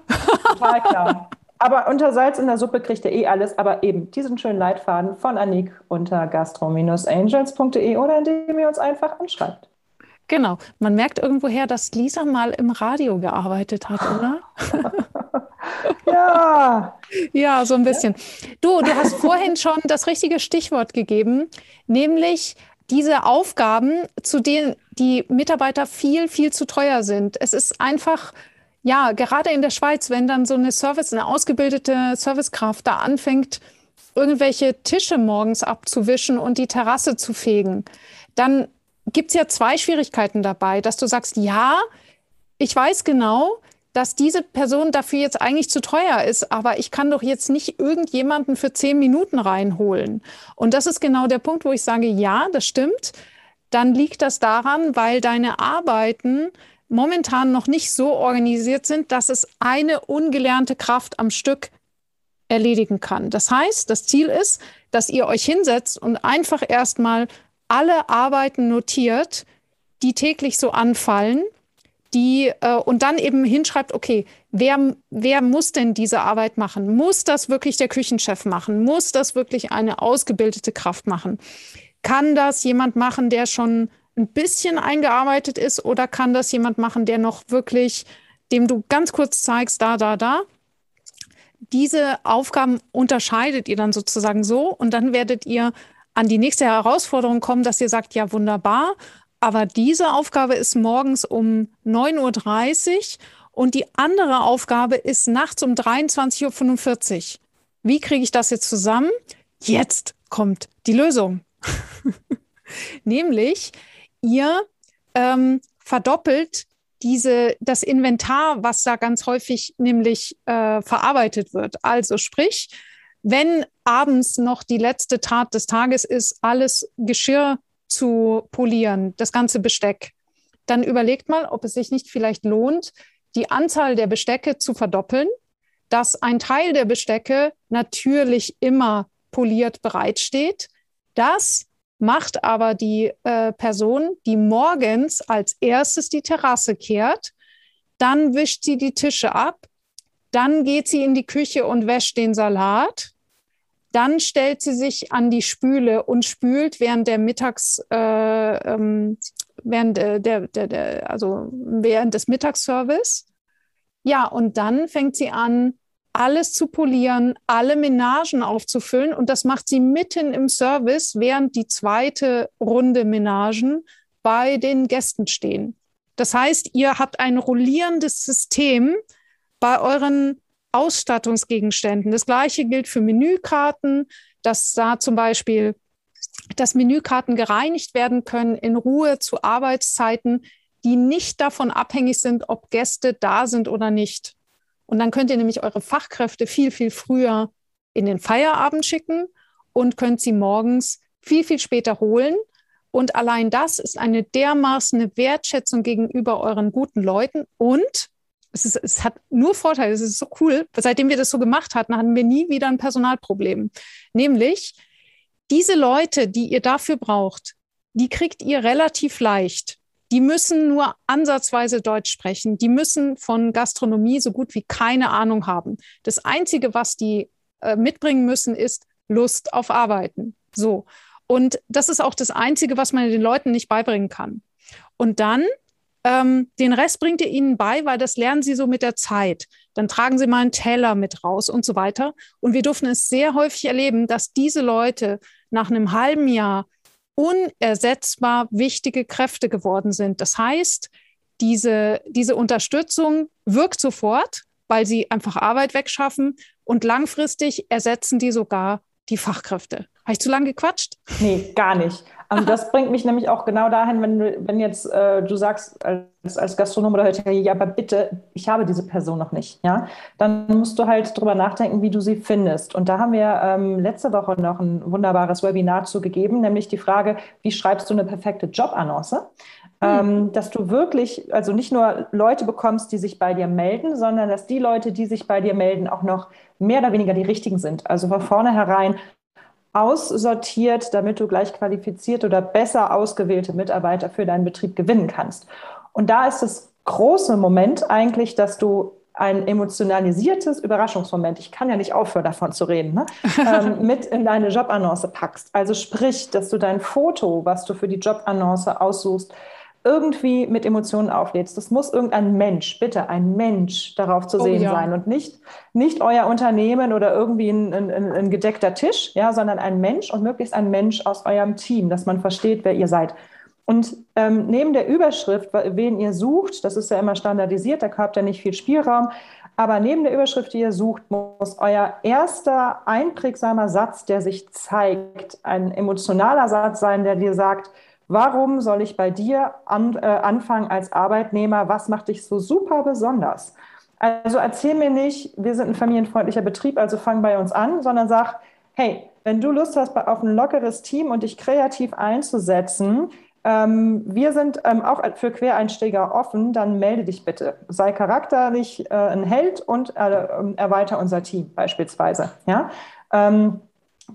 Total klar. (laughs) Aber unter Salz in der Suppe kriegt ihr eh alles, aber eben diesen schönen Leitfaden von Annik unter gastro-angels.de oder indem ihr uns einfach anschreibt. Genau. Man merkt irgendwoher, dass Lisa mal im Radio gearbeitet hat, oder? (laughs) ja. Ja, so ein bisschen. Du, du hast (laughs) vorhin schon das richtige Stichwort gegeben, nämlich diese Aufgaben, zu denen die Mitarbeiter viel, viel zu teuer sind. Es ist einfach ja, gerade in der Schweiz, wenn dann so eine Service, eine ausgebildete Servicekraft da anfängt, irgendwelche Tische morgens abzuwischen und die Terrasse zu fegen, dann gibt es ja zwei Schwierigkeiten dabei, dass du sagst, ja, ich weiß genau, dass diese Person dafür jetzt eigentlich zu teuer ist, aber ich kann doch jetzt nicht irgendjemanden für zehn Minuten reinholen. Und das ist genau der Punkt, wo ich sage, ja, das stimmt. Dann liegt das daran, weil deine Arbeiten momentan noch nicht so organisiert sind, dass es eine ungelernte Kraft am Stück erledigen kann. Das heißt, das Ziel ist, dass ihr euch hinsetzt und einfach erstmal alle Arbeiten notiert, die täglich so anfallen, die äh, und dann eben hinschreibt, okay, wer, wer muss denn diese Arbeit machen? Muss das wirklich der Küchenchef machen? Muss das wirklich eine ausgebildete Kraft machen? Kann das jemand machen, der schon ein bisschen eingearbeitet ist oder kann das jemand machen, der noch wirklich, dem du ganz kurz zeigst, da, da, da? Diese Aufgaben unterscheidet ihr dann sozusagen so und dann werdet ihr an die nächste Herausforderung kommen, dass ihr sagt, ja, wunderbar, aber diese Aufgabe ist morgens um 9.30 Uhr und die andere Aufgabe ist nachts um 23.45 Uhr. Wie kriege ich das jetzt zusammen? Jetzt kommt die Lösung. (laughs) Nämlich, ihr ähm, verdoppelt diese, das Inventar, was da ganz häufig nämlich äh, verarbeitet wird. Also sprich, wenn abends noch die letzte Tat des Tages ist, alles Geschirr zu polieren, das ganze Besteck, dann überlegt mal, ob es sich nicht vielleicht lohnt, die Anzahl der Bestecke zu verdoppeln, dass ein Teil der Bestecke natürlich immer poliert bereitsteht. Das macht aber die äh, Person, die morgens als erstes die Terrasse kehrt, dann wischt sie die Tische ab, dann geht sie in die Küche und wäscht den Salat, dann stellt sie sich an die Spüle und spült während der Mittags, äh, ähm, während der, der, der, der, also während des Mittagsservice. Ja, und dann fängt sie an, alles zu polieren, alle Menagen aufzufüllen. Und das macht sie mitten im Service, während die zweite Runde Menagen bei den Gästen stehen. Das heißt, ihr habt ein rollierendes System bei euren Ausstattungsgegenständen. Das gleiche gilt für Menükarten, dass da zum Beispiel dass Menükarten gereinigt werden können in Ruhe zu Arbeitszeiten, die nicht davon abhängig sind, ob Gäste da sind oder nicht. Und dann könnt ihr nämlich eure Fachkräfte viel, viel früher in den Feierabend schicken und könnt sie morgens viel, viel später holen. Und allein das ist eine dermaßen Wertschätzung gegenüber euren guten Leuten. Und es, ist, es hat nur Vorteile. Es ist so cool. Seitdem wir das so gemacht hatten, hatten wir nie wieder ein Personalproblem. Nämlich diese Leute, die ihr dafür braucht, die kriegt ihr relativ leicht. Die müssen nur ansatzweise Deutsch sprechen. Die müssen von Gastronomie so gut wie keine Ahnung haben. Das Einzige, was die äh, mitbringen müssen, ist Lust auf Arbeiten. So. Und das ist auch das Einzige, was man den Leuten nicht beibringen kann. Und dann ähm, den Rest bringt ihr ihnen bei, weil das lernen sie so mit der Zeit. Dann tragen sie mal einen Teller mit raus und so weiter. Und wir durften es sehr häufig erleben, dass diese Leute nach einem halben Jahr unersetzbar wichtige Kräfte geworden sind. Das heißt, diese, diese Unterstützung wirkt sofort, weil sie einfach Arbeit wegschaffen und langfristig ersetzen die sogar die Fachkräfte. Habe ich zu lange gequatscht? Nee, gar nicht. Und ähm, das bringt mich nämlich auch genau dahin, wenn du, wenn jetzt äh, du sagst als, als Gastronom oder Hotel, ja, aber bitte, ich habe diese Person noch nicht, ja, dann musst du halt drüber nachdenken, wie du sie findest. Und da haben wir ähm, letzte Woche noch ein wunderbares Webinar zu gegeben, nämlich die Frage, wie schreibst du eine perfekte Jobannonce? Mhm. dass du wirklich, also nicht nur Leute bekommst, die sich bei dir melden, sondern dass die Leute, die sich bei dir melden, auch noch mehr oder weniger die richtigen sind. Also von vornherein aussortiert, damit du gleich qualifizierte oder besser ausgewählte Mitarbeiter für deinen Betrieb gewinnen kannst. Und da ist das große Moment eigentlich, dass du ein emotionalisiertes Überraschungsmoment, ich kann ja nicht aufhören davon zu reden, ne? (laughs) ähm, mit in deine Jobannonce packst. Also sprich, dass du dein Foto, was du für die Jobannonce aussuchst, irgendwie mit Emotionen auflädst. Das muss irgendein Mensch, bitte ein Mensch darauf zu oh, sehen ja. sein und nicht, nicht euer Unternehmen oder irgendwie ein, ein, ein, gedeckter Tisch, ja, sondern ein Mensch und möglichst ein Mensch aus eurem Team, dass man versteht, wer ihr seid. Und ähm, neben der Überschrift, wen ihr sucht, das ist ja immer standardisiert, da habt ihr nicht viel Spielraum, aber neben der Überschrift, die ihr sucht, muss euer erster einprägsamer Satz, der sich zeigt, ein emotionaler Satz sein, der dir sagt, Warum soll ich bei dir an, äh, anfangen als Arbeitnehmer? Was macht dich so super besonders? Also erzähl mir nicht, wir sind ein familienfreundlicher Betrieb, also fang bei uns an, sondern sag, hey, wenn du Lust hast auf ein lockeres Team und dich kreativ einzusetzen, ähm, wir sind ähm, auch für Quereinsteiger offen, dann melde dich bitte. Sei charakterlich äh, ein Held und äh, erweiter unser Team beispielsweise. Ja? Ähm,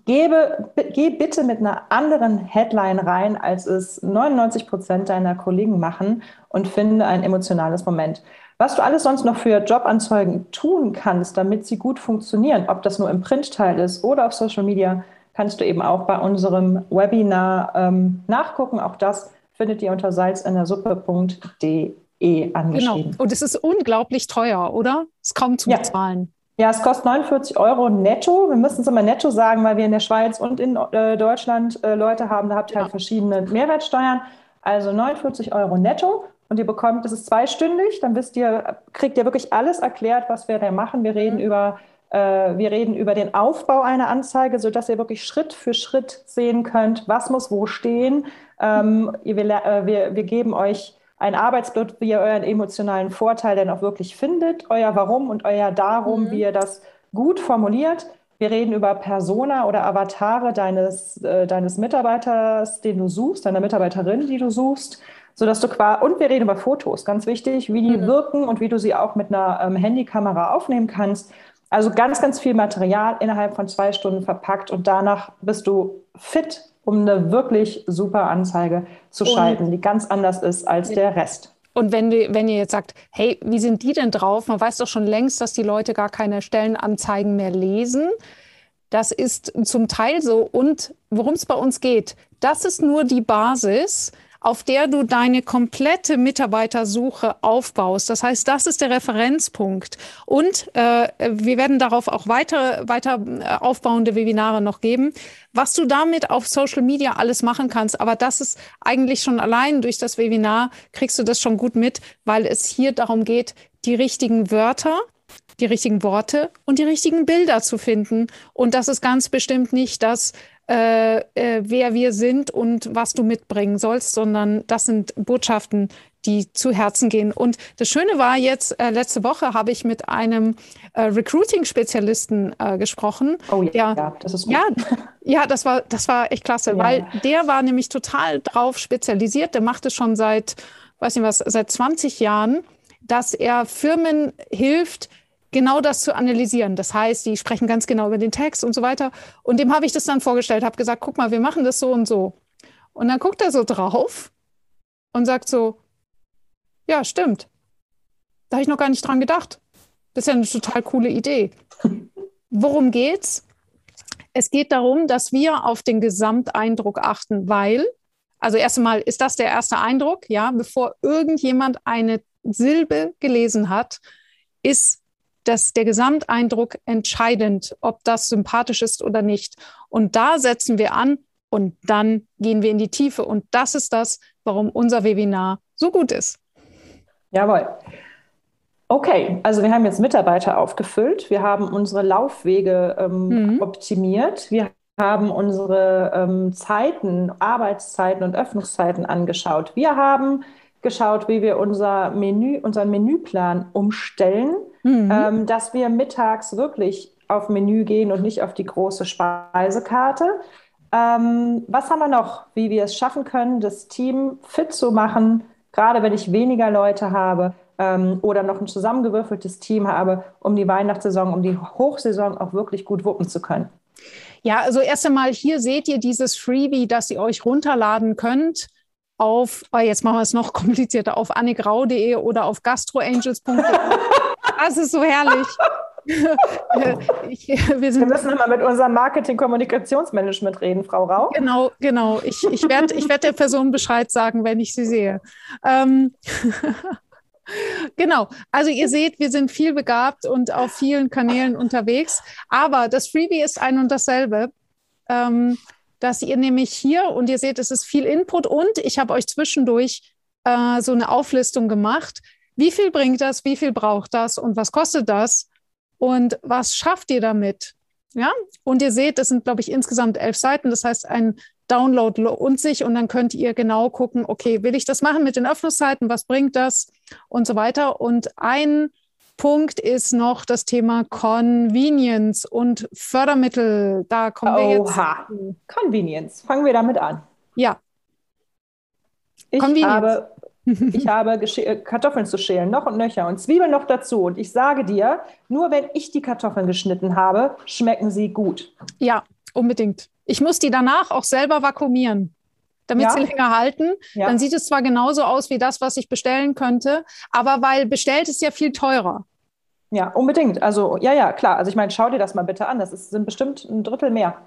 Gebe, geh bitte mit einer anderen Headline rein, als es 99 Prozent deiner Kollegen machen und finde ein emotionales Moment. Was du alles sonst noch für Jobanzeigen tun kannst, damit sie gut funktionieren, ob das nur im Printteil ist oder auf Social Media, kannst du eben auch bei unserem Webinar ähm, nachgucken. Auch das findet ihr unter salzindersuppe.de angeschrieben. Genau. Und es ist unglaublich teuer, oder? Es ist kaum zu bezahlen. Ja, es kostet 49 Euro netto. Wir müssen es immer netto sagen, weil wir in der Schweiz und in äh, Deutschland äh, Leute haben. Da habt ihr Ja. halt verschiedene Mehrwertsteuern. Also 49 Euro netto. Und ihr bekommt, das ist zweistündig, dann wisst ihr, kriegt ihr wirklich alles erklärt, was wir da machen. Wir reden über, äh, wir reden über den Aufbau einer Anzeige, sodass ihr wirklich Schritt für Schritt sehen könnt, was muss wo stehen. Ähm, ihr, wir, äh, wir, wir geben euch ein Arbeitsblatt, wie ihr euren emotionalen Vorteil denn auch wirklich findet, euer Warum und euer Darum, Mhm. wie ihr das gut formuliert. Wir reden über Persona oder Avatare deines, äh, deines Mitarbeiters, den du suchst, deiner Mitarbeiterin, die du suchst, sodass du quasi, und wir reden über Fotos, ganz wichtig, wie die Mhm. wirken und wie du sie auch mit einer ähm, Handykamera aufnehmen kannst. Also ganz, ganz viel Material innerhalb von zwei Stunden verpackt und danach bist du fit, um eine wirklich super Anzeige zu Und- schalten, die ganz anders ist als der Rest. Und wenn, wenn ihr jetzt sagt, hey, wie sind die denn drauf? Man weiß doch schon längst, dass die Leute gar keine Stellenanzeigen mehr lesen. Das ist zum Teil so. Und worum es bei uns geht, das ist nur die Basis, auf der du deine komplette Mitarbeitersuche aufbaust. Das heißt, das ist der Referenzpunkt. Und äh, wir werden darauf auch weitere, weiter äh, aufbauende Webinare noch geben, was du damit auf Social Media alles machen kannst. Aber das ist eigentlich schon allein durch das Webinar, kriegst du das schon gut mit, weil es hier darum geht, die richtigen Wörter die richtigen Worte und die richtigen Bilder zu finden. Und das ist ganz bestimmt nicht das, äh, äh, wer wir sind und was du mitbringen sollst, sondern das sind Botschaften, die zu Herzen gehen. Und das Schöne war jetzt, äh, letzte Woche habe ich mit einem äh, Recruiting-Spezialisten äh, gesprochen. Oh ja, Ja. ja das ist gut. Ja, (laughs) ja, das war, das war echt klasse, Ja. weil der war nämlich total drauf spezialisiert. Der macht es schon seit, weiß nicht was, seit 20 Jahren, dass er Firmen hilft, genau das zu analysieren. Das heißt, die sprechen ganz genau über den Text und so weiter. Und dem habe ich das dann vorgestellt, habe gesagt, guck mal, wir machen das so und so. Und dann guckt er so drauf und sagt so, ja, stimmt. Da habe ich noch gar nicht dran gedacht. Das ist ja eine total coole Idee. Worum geht's? Es geht darum, dass wir auf den Gesamteindruck achten, weil, also erst einmal ist das der erste Eindruck, ja, bevor irgendjemand eine Silbe gelesen hat, ist das der Gesamteindruck entscheidend, ob das sympathisch ist oder nicht. Und da setzen wir an und dann gehen wir in die Tiefe. Und das ist das, warum unser Webinar so gut ist. Jawohl. Okay, also wir haben jetzt Mitarbeiter aufgefüllt, wir haben unsere Laufwege ähm, Mhm. optimiert, wir haben unsere ähm, Zeiten, Arbeitszeiten und Öffnungszeiten angeschaut. Wir haben geschaut, wie wir unser Menü, unseren Menüplan umstellen, Mhm. ähm, dass wir mittags wirklich auf Menü gehen und nicht auf die große Speisekarte. Ähm, was haben wir noch, wie wir es schaffen können, das Team fit zu machen, gerade wenn ich weniger Leute habe ähm, oder noch ein zusammengewürfeltes Team habe, um die Weihnachtssaison, um die Hochsaison auch wirklich gut wuppen zu können. Ja, also erst einmal hier seht ihr dieses Freebie, das ihr euch runterladen könnt auf, oh, jetzt machen wir es noch komplizierter, auf annegrau.de oder auf gastroangels.de. Das ist so herrlich. (laughs) ich, wir Wir müssen immer mit unserem Marketing-Kommunikationsmanagement reden, Frau Rau. Genau, genau. Ich, ich werde ich werd der Person Bescheid sagen, wenn ich sie sehe. Ähm, (laughs) genau. Also ihr seht, wir sind viel begabt und auf vielen Kanälen unterwegs. Aber das Freebie ist ein und dasselbe. Ähm, dass ihr nämlich hier und ihr seht, es ist viel Input und ich habe euch zwischendurch äh, so eine Auflistung gemacht. Wie viel bringt das? Wie viel braucht das? Und was kostet das? Und was schafft ihr damit? Ja, und ihr seht, das sind, glaube ich, insgesamt elf Seiten. Das heißt, ein Download lohnt sich und dann könnt ihr genau gucken, okay, will ich das machen mit den Öffnungszeiten? Was bringt das? Und so weiter. Und ein Punkt ist noch das Thema Convenience und Fördermittel. Da kommen wir jetzt. Oha. Convenience. Fangen wir damit an. Ja, Ich habe, (laughs) ich habe Kartoffeln zu schälen, noch und nöcher und Zwiebeln noch dazu. Und ich sage dir, nur wenn ich die Kartoffeln geschnitten habe, schmecken sie gut. ja, unbedingt. Ich muss die danach auch selber vakuumieren, damit Ja. sie länger halten. Ja. Dann sieht es zwar genauso aus wie das, was ich bestellen könnte, aber weil bestellt ist ja viel teurer. Ja, unbedingt. Also, ja, ja, klar. Also, ich meine, schau dir das mal bitte an. Das ist, sind bestimmt ein Drittel mehr.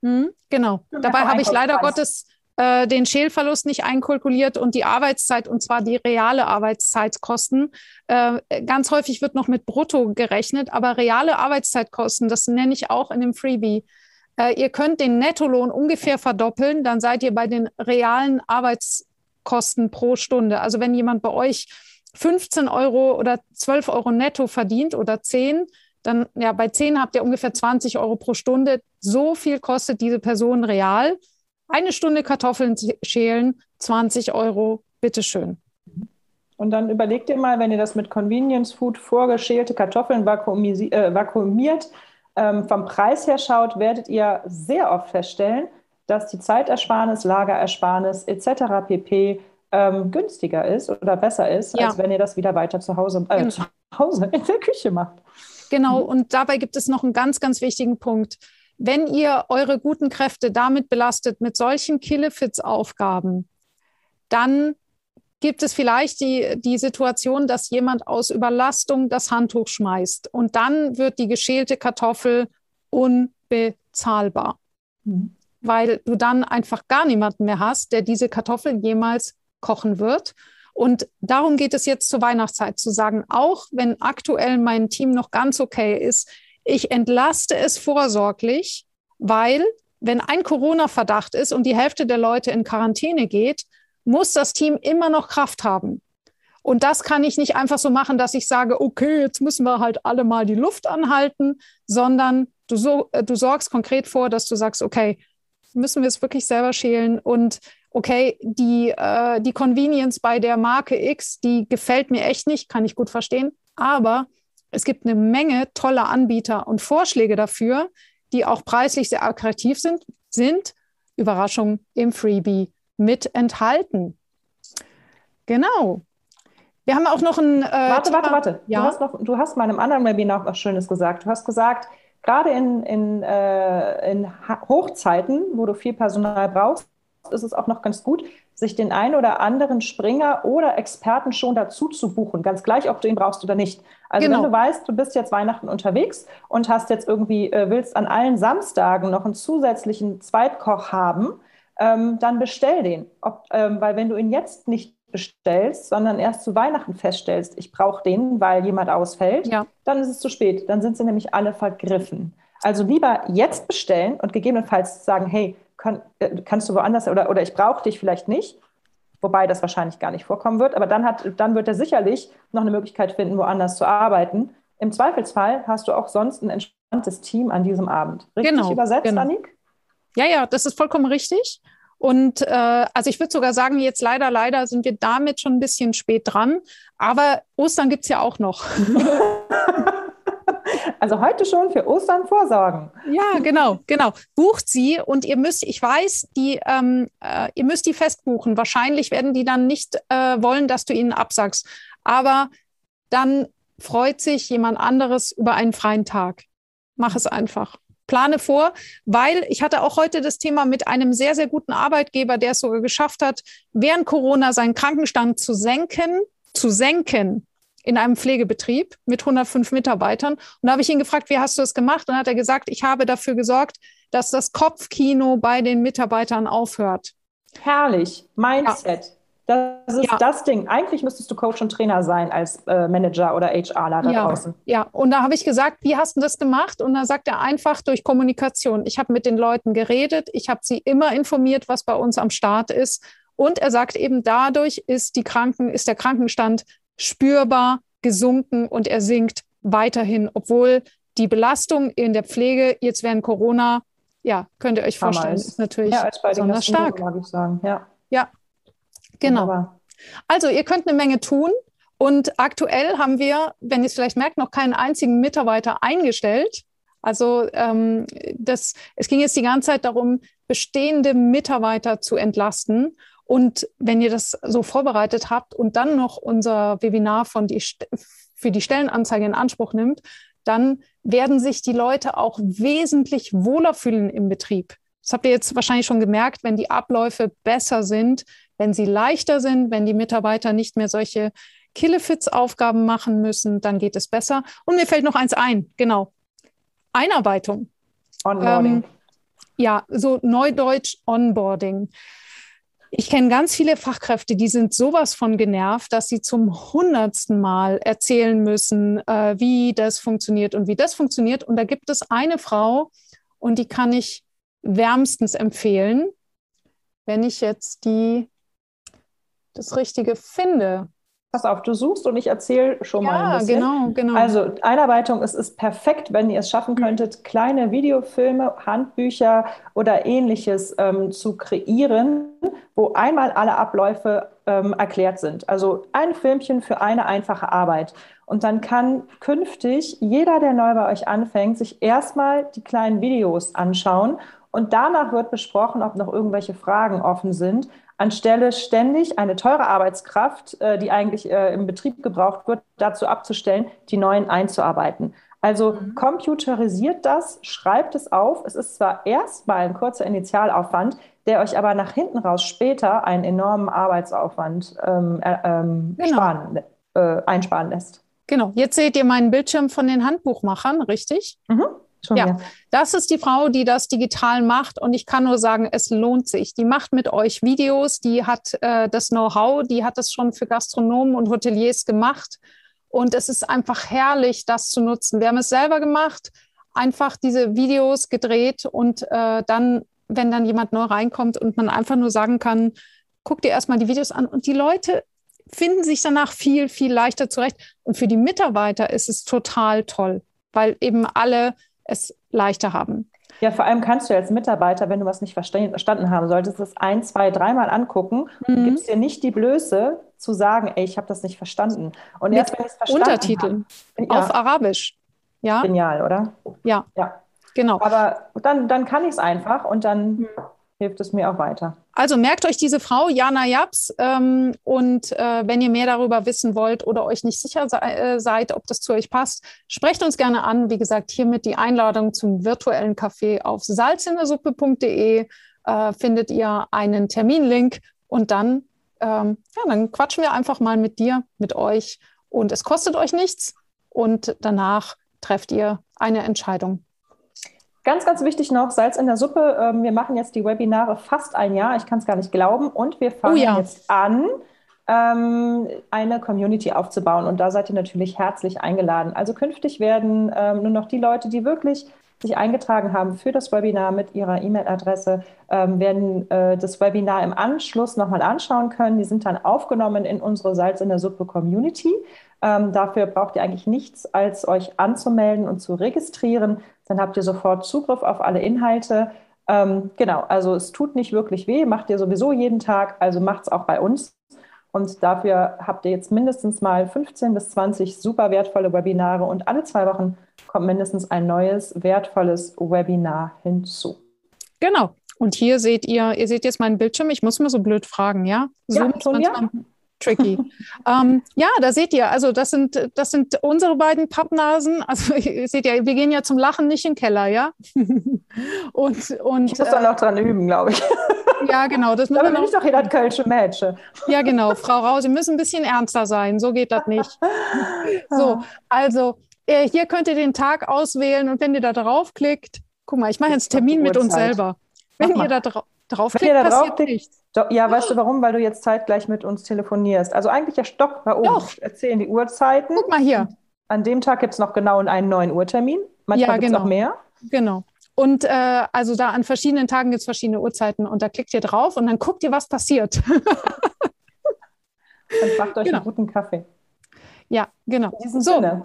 Mhm, genau. Dabei habe ich leider. Gottes äh, den Schälverlust nicht einkalkuliert und die Arbeitszeit, und zwar die reale Arbeitszeitkosten. Äh, ganz häufig wird noch mit Brutto gerechnet, aber reale Arbeitszeitkosten, das nenne ich auch in dem Freebie. Äh, ihr könnt den Nettolohn ungefähr verdoppeln, dann seid ihr bei den realen Arbeitskosten pro Stunde. Also wenn jemand bei euch 15 Euro oder 12 Euro netto verdient oder 10, dann ja, bei 10 habt ihr ungefähr 20 Euro pro Stunde. So viel kostet diese Person real. Eine Stunde Kartoffeln schälen, 20 Euro, bitteschön. Und dann überlegt ihr mal, wenn ihr das mit Convenience Food vorgeschälte Kartoffeln äh, vakuumiert, ähm, vom Preis her schaut, werdet ihr sehr oft feststellen, dass die Zeitersparnis, Lagerersparnis etc. pp. Ähm, günstiger ist oder besser ist, ja. als wenn ihr das wieder weiter zu Hause, äh, genau. zu Hause in der Küche macht. Genau, mhm. und dabei gibt es noch einen ganz, ganz wichtigen Punkt. Wenn ihr eure guten Kräfte damit belastet, mit solchen Killefits-Aufgaben, dann gibt es vielleicht die, die Situation, dass jemand aus Überlastung das Handtuch schmeißt. Und dann wird die geschälte Kartoffel unbezahlbar, mhm. weil du dann einfach gar niemanden mehr hast, der diese Kartoffel jemals kochen wird. Und darum geht es jetzt zur Weihnachtszeit zu sagen, auch wenn aktuell mein Team noch ganz okay ist, ich entlaste es vorsorglich, weil wenn ein Corona-Verdacht ist und die Hälfte der Leute in Quarantäne geht, muss das Team immer noch Kraft haben. Und das kann ich nicht einfach so machen, dass ich sage, okay, jetzt müssen wir halt alle mal die Luft anhalten, sondern du, so, äh, du sorgst konkret vor, dass du sagst, okay, müssen wir es wirklich selber schälen und okay, die, äh, die Convenience bei der Marke X, die gefällt mir echt nicht, kann ich gut verstehen, aber es gibt eine Menge toller Anbieter und Vorschläge dafür, die auch preislich sehr attraktiv sind, sind Überraschung im Freebie mit enthalten. Genau. Wir haben auch noch ein. Äh, warte, Thema. warte, warte. Ja? Du, hast noch, du hast mal in einem anderen Webinar was Schönes gesagt. Du hast gesagt, gerade in, in, äh, in Hochzeiten, wo du viel Personal brauchst, ist es auch noch ganz gut, sich den einen oder anderen Springer oder Experten schon dazu zu buchen, ganz gleich, ob du ihn brauchst oder nicht. Also genau. wenn du weißt, du bist jetzt Weihnachten unterwegs und hast jetzt irgendwie, äh, willst an allen Samstagen noch einen zusätzlichen Zweitkoch haben, ähm, dann bestell den. Ob, ähm, weil wenn du ihn jetzt nicht bestellst, sondern erst zu Weihnachten feststellst, ich brauche den, weil jemand ausfällt, ja. dann ist es zu spät. Dann sind sie nämlich alle vergriffen. Also lieber jetzt bestellen und gegebenenfalls sagen, hey, kann, äh, kannst du woanders oder, oder ich brauche dich vielleicht nicht, wobei das wahrscheinlich gar nicht vorkommen wird, aber dann, hat, dann wird er sicherlich noch eine Möglichkeit finden, woanders zu arbeiten. Im Zweifelsfall hast du auch sonst ein entspanntes Team an diesem Abend. Richtig genau, übersetzt, genau. Annik? Ja, ja, das ist vollkommen richtig. Und äh, also ich würde sogar sagen, jetzt leider, leider sind wir damit schon ein bisschen spät dran. Aber Ostern gibt es ja auch noch. (laughs) (laughs) Also heute schon für Ostern vorsorgen. Ja, genau, genau. Bucht sie und ihr müsst, ich weiß, die, ähm, äh, ihr müsst die festbuchen. Wahrscheinlich werden die dann nicht äh, wollen, dass du ihnen absagst. Aber dann freut sich jemand anderes über einen freien Tag. Mach es einfach. Plane vor, weil ich hatte auch heute das Thema mit einem sehr, sehr guten Arbeitgeber, der es sogar geschafft hat, während Corona seinen Krankenstand zu senken, zu senken in einem Pflegebetrieb mit 105 Mitarbeitern. Und da habe ich ihn gefragt, wie hast du das gemacht? Und hat er gesagt, ich habe dafür gesorgt, dass das Kopfkino bei den Mitarbeitern aufhört. Herrlich. Mindset. Ja. Das ist ja. das Ding. Eigentlich müsstest du Coach und Trainer sein als äh, Manager oder HRler da ja. draußen. Ja, und da habe ich gesagt, wie hast du das gemacht? Und da sagt er einfach durch Kommunikation. Ich habe mit den Leuten geredet, ich habe sie immer informiert, was bei uns am Start ist. Und er sagt eben, dadurch ist, die Kranken, ist der Krankenstand spürbar gesunken und er sinkt weiterhin, obwohl die Belastung in der Pflege jetzt während Corona, ja, könnt ihr euch vorstellen, ist, ist natürlich ja, besonders stark. Mag ich sagen. Ja, ja genau. Wunderbar. Also ihr könnt eine Menge tun. Und aktuell haben wir, wenn ihr es vielleicht merkt, noch keinen einzigen Mitarbeiter eingestellt. Also ähm, das, es ging jetzt die ganze Zeit darum, bestehende Mitarbeiter zu entlasten. Und wenn ihr das so vorbereitet habt und dann noch unser Webinar von die, für die Stellenanzeige in Anspruch nimmt, dann werden sich die Leute auch wesentlich wohler fühlen im Betrieb. Das habt ihr jetzt wahrscheinlich schon gemerkt, wenn die Abläufe besser sind, wenn sie leichter sind, wenn die Mitarbeiter nicht mehr solche Killefits-Aufgaben machen müssen, dann geht es besser. Und mir fällt noch eins ein, genau. Einarbeitung. Onboarding. Ähm, ja, so neudeutsch Onboarding. Ich kenne ganz viele Fachkräfte, die sind sowas von genervt, dass sie zum hundertsten Mal erzählen müssen, äh, wie das funktioniert und wie das funktioniert. Und da gibt es eine Frau, und die kann ich wärmstens empfehlen, wenn ich jetzt die das Richtige finde. Pass auf, du suchst und ich erzähle schon ja, mal ein bisschen. genau, genau. Also Einarbeitung, es ist perfekt, wenn ihr es schaffen könntet, kleine Videofilme, Handbücher oder ähnliches ähm, zu kreieren, wo einmal alle Abläufe ähm, erklärt sind. Also ein Filmchen für eine einfache Arbeit. Und dann kann künftig jeder, der neu bei euch anfängt, sich erstmal die kleinen Videos anschauen und danach wird besprochen, ob noch irgendwelche Fragen offen sind anstelle ständig eine teure Arbeitskraft, äh, die eigentlich äh, im Betrieb gebraucht wird, dazu abzustellen, die neuen einzuarbeiten. Also mhm. computerisiert das, schreibt es auf. Es ist zwar erstmal ein kurzer Initialaufwand, der euch aber nach hinten raus später einen enormen Arbeitsaufwand ähm, äh, ähm, genau. sparen, äh, einsparen lässt. Genau, jetzt seht ihr meinen Bildschirm von den Handbuchmachern, richtig? Mhm. Schon ja, mehr. das ist die Frau, die das digital macht und ich kann nur sagen, es lohnt sich. Die macht mit euch Videos, die hat äh, das Know-how, die hat das schon für Gastronomen und Hoteliers gemacht und es ist einfach herrlich, das zu nutzen. Wir haben es selber gemacht, einfach diese Videos gedreht und äh, dann, wenn dann jemand neu reinkommt und man einfach nur sagen kann, guck dir erstmal die Videos an und die Leute finden sich danach viel, viel leichter zurecht. Und für die Mitarbeiter ist es total toll, weil eben alle es leichter haben. Ja, vor allem kannst du als Mitarbeiter, wenn du was nicht verstanden haben solltest, es ein, zwei, dreimal angucken mhm. und gibst dir nicht die Blöße zu sagen, ey, ich habe das nicht verstanden. Und Mit erst wenn ich es verstanden Untertiteln habe, ja, auf Arabisch. Ja. Genial, oder? Ja. Ja. Genau. Aber dann, dann kann ich es einfach und dann mhm hilft es mir auch weiter. Also merkt euch diese Frau, Jana Japs. Ähm, und äh, wenn ihr mehr darüber wissen wollt oder euch nicht sicher se äh, seid, ob das zu euch passt, sprecht uns gerne an. Wie gesagt, hiermit die Einladung zum virtuellen Café auf salzindersuppe.de äh, findet ihr einen Terminlink und dann, ähm, ja, dann quatschen wir einfach mal mit dir, mit euch. Und es kostet euch nichts und danach trefft ihr eine Entscheidung. Ganz, ganz wichtig noch, Salz in der Suppe. Ähm, wir machen jetzt die Webinare fast ein Jahr. Ich kann es gar nicht glauben. Und wir fangen oh ja. jetzt an, ähm, eine Community aufzubauen. Und da seid ihr natürlich herzlich eingeladen. Also künftig werden ähm, nur noch die Leute, die wirklich sich eingetragen haben für das Webinar mit ihrer E-Mail-Adresse, werden äh, das Webinar im Anschluss nochmal anschauen können. Die sind dann aufgenommen in unsere Salz in der Suppe Community. dafür braucht ihr eigentlich nichts, als euch anzumelden und zu registrieren. Dann habt ihr sofort Zugriff auf alle Inhalte. Ähm, genau, also es tut nicht wirklich weh, macht ihr sowieso jeden Tag, also macht es auch bei uns. Und dafür habt ihr jetzt mindestens mal 15 bis 20 super wertvolle Webinare und alle zwei Wochen kommt mindestens ein neues wertvolles Webinar hinzu. Genau. Und hier seht ihr, ihr seht jetzt meinen Bildschirm. Ich muss mal so blöd fragen, ja? Ja, Sonja? Tricky. (laughs) ähm, ja, da seht ihr, also das sind, das sind unsere beiden Pappnasen. Also (laughs) ihr seht ja, wir gehen ja zum Lachen nicht in den Keller, ja. (laughs) und, und, ich muss äh, da noch dran üben, glaube ich. ja, genau. Das Aber bin ich doch das Kölsche Mädchen. ja, genau. Frau Rau, Sie müssen ein bisschen ernster sein. So geht das nicht. so, also äh, hier könnt ihr den Tag auswählen und wenn ihr da draufklickt, guck mal, ich mache jetzt Termin mit uns selber. Wenn ihr da drauf draufklickt, passiert drauf nichts. Ja, weißt du warum? Weil du jetzt zeitgleich mit uns telefonierst. Also eigentlich ja Stopp bei uns. Erzählen die Uhrzeiten. Guck mal hier. An dem Tag gibt es noch genau einen neuen Uhrtermin. Manchmal ja, genau. noch mehr. Genau. Und äh, also da an verschiedenen Tagen gibt es verschiedene Uhrzeiten und da klickt ihr drauf und dann guckt ihr, was passiert. (laughs) dann macht euch genau. einen guten Kaffee. Ja, genau. In diesem so, Sinne.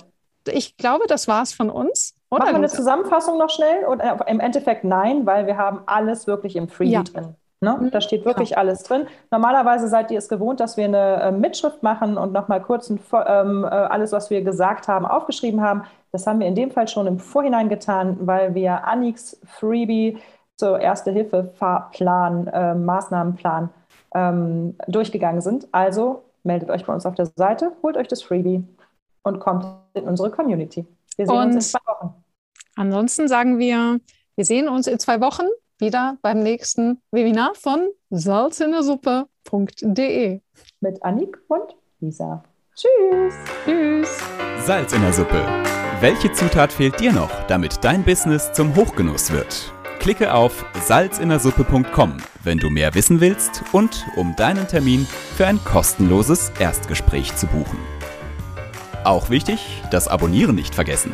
Ich glaube, das war es von uns. Oder Machen wir eine Zusammenfassung noch schnell? Und äh, im Endeffekt nein, weil wir haben alles wirklich im Freebie ja. drin. Ne? Mhm. Da steht wirklich genau. alles drin. Normalerweise seid ihr es gewohnt, dass wir eine äh, Mitschrift machen und nochmal kurz ein, ähm, äh, alles, was wir gesagt haben, aufgeschrieben haben. Das haben wir in dem Fall schon im Vorhinein getan, weil wir Anix Freebie zur Erste-Hilfe-Fahrplan, äh, Maßnahmenplan ähm, durchgegangen sind. Also meldet euch bei uns auf der Seite, holt euch das Freebie und kommt in unsere Community. Wir sehen und uns in zwei Wochen. Ansonsten sagen wir, wir sehen uns in zwei Wochen wieder beim nächsten Webinar von salzindersuppe.de. Mit Annik und Lisa. Tschüss. Tschüss. Salz in der Suppe. Welche Zutat fehlt dir noch, damit dein Business zum Hochgenuss wird? Klicke auf salzinnersuppe.com wenn du mehr wissen willst und um deinen Termin für ein kostenloses Erstgespräch zu buchen. Auch wichtig, das Abonnieren nicht vergessen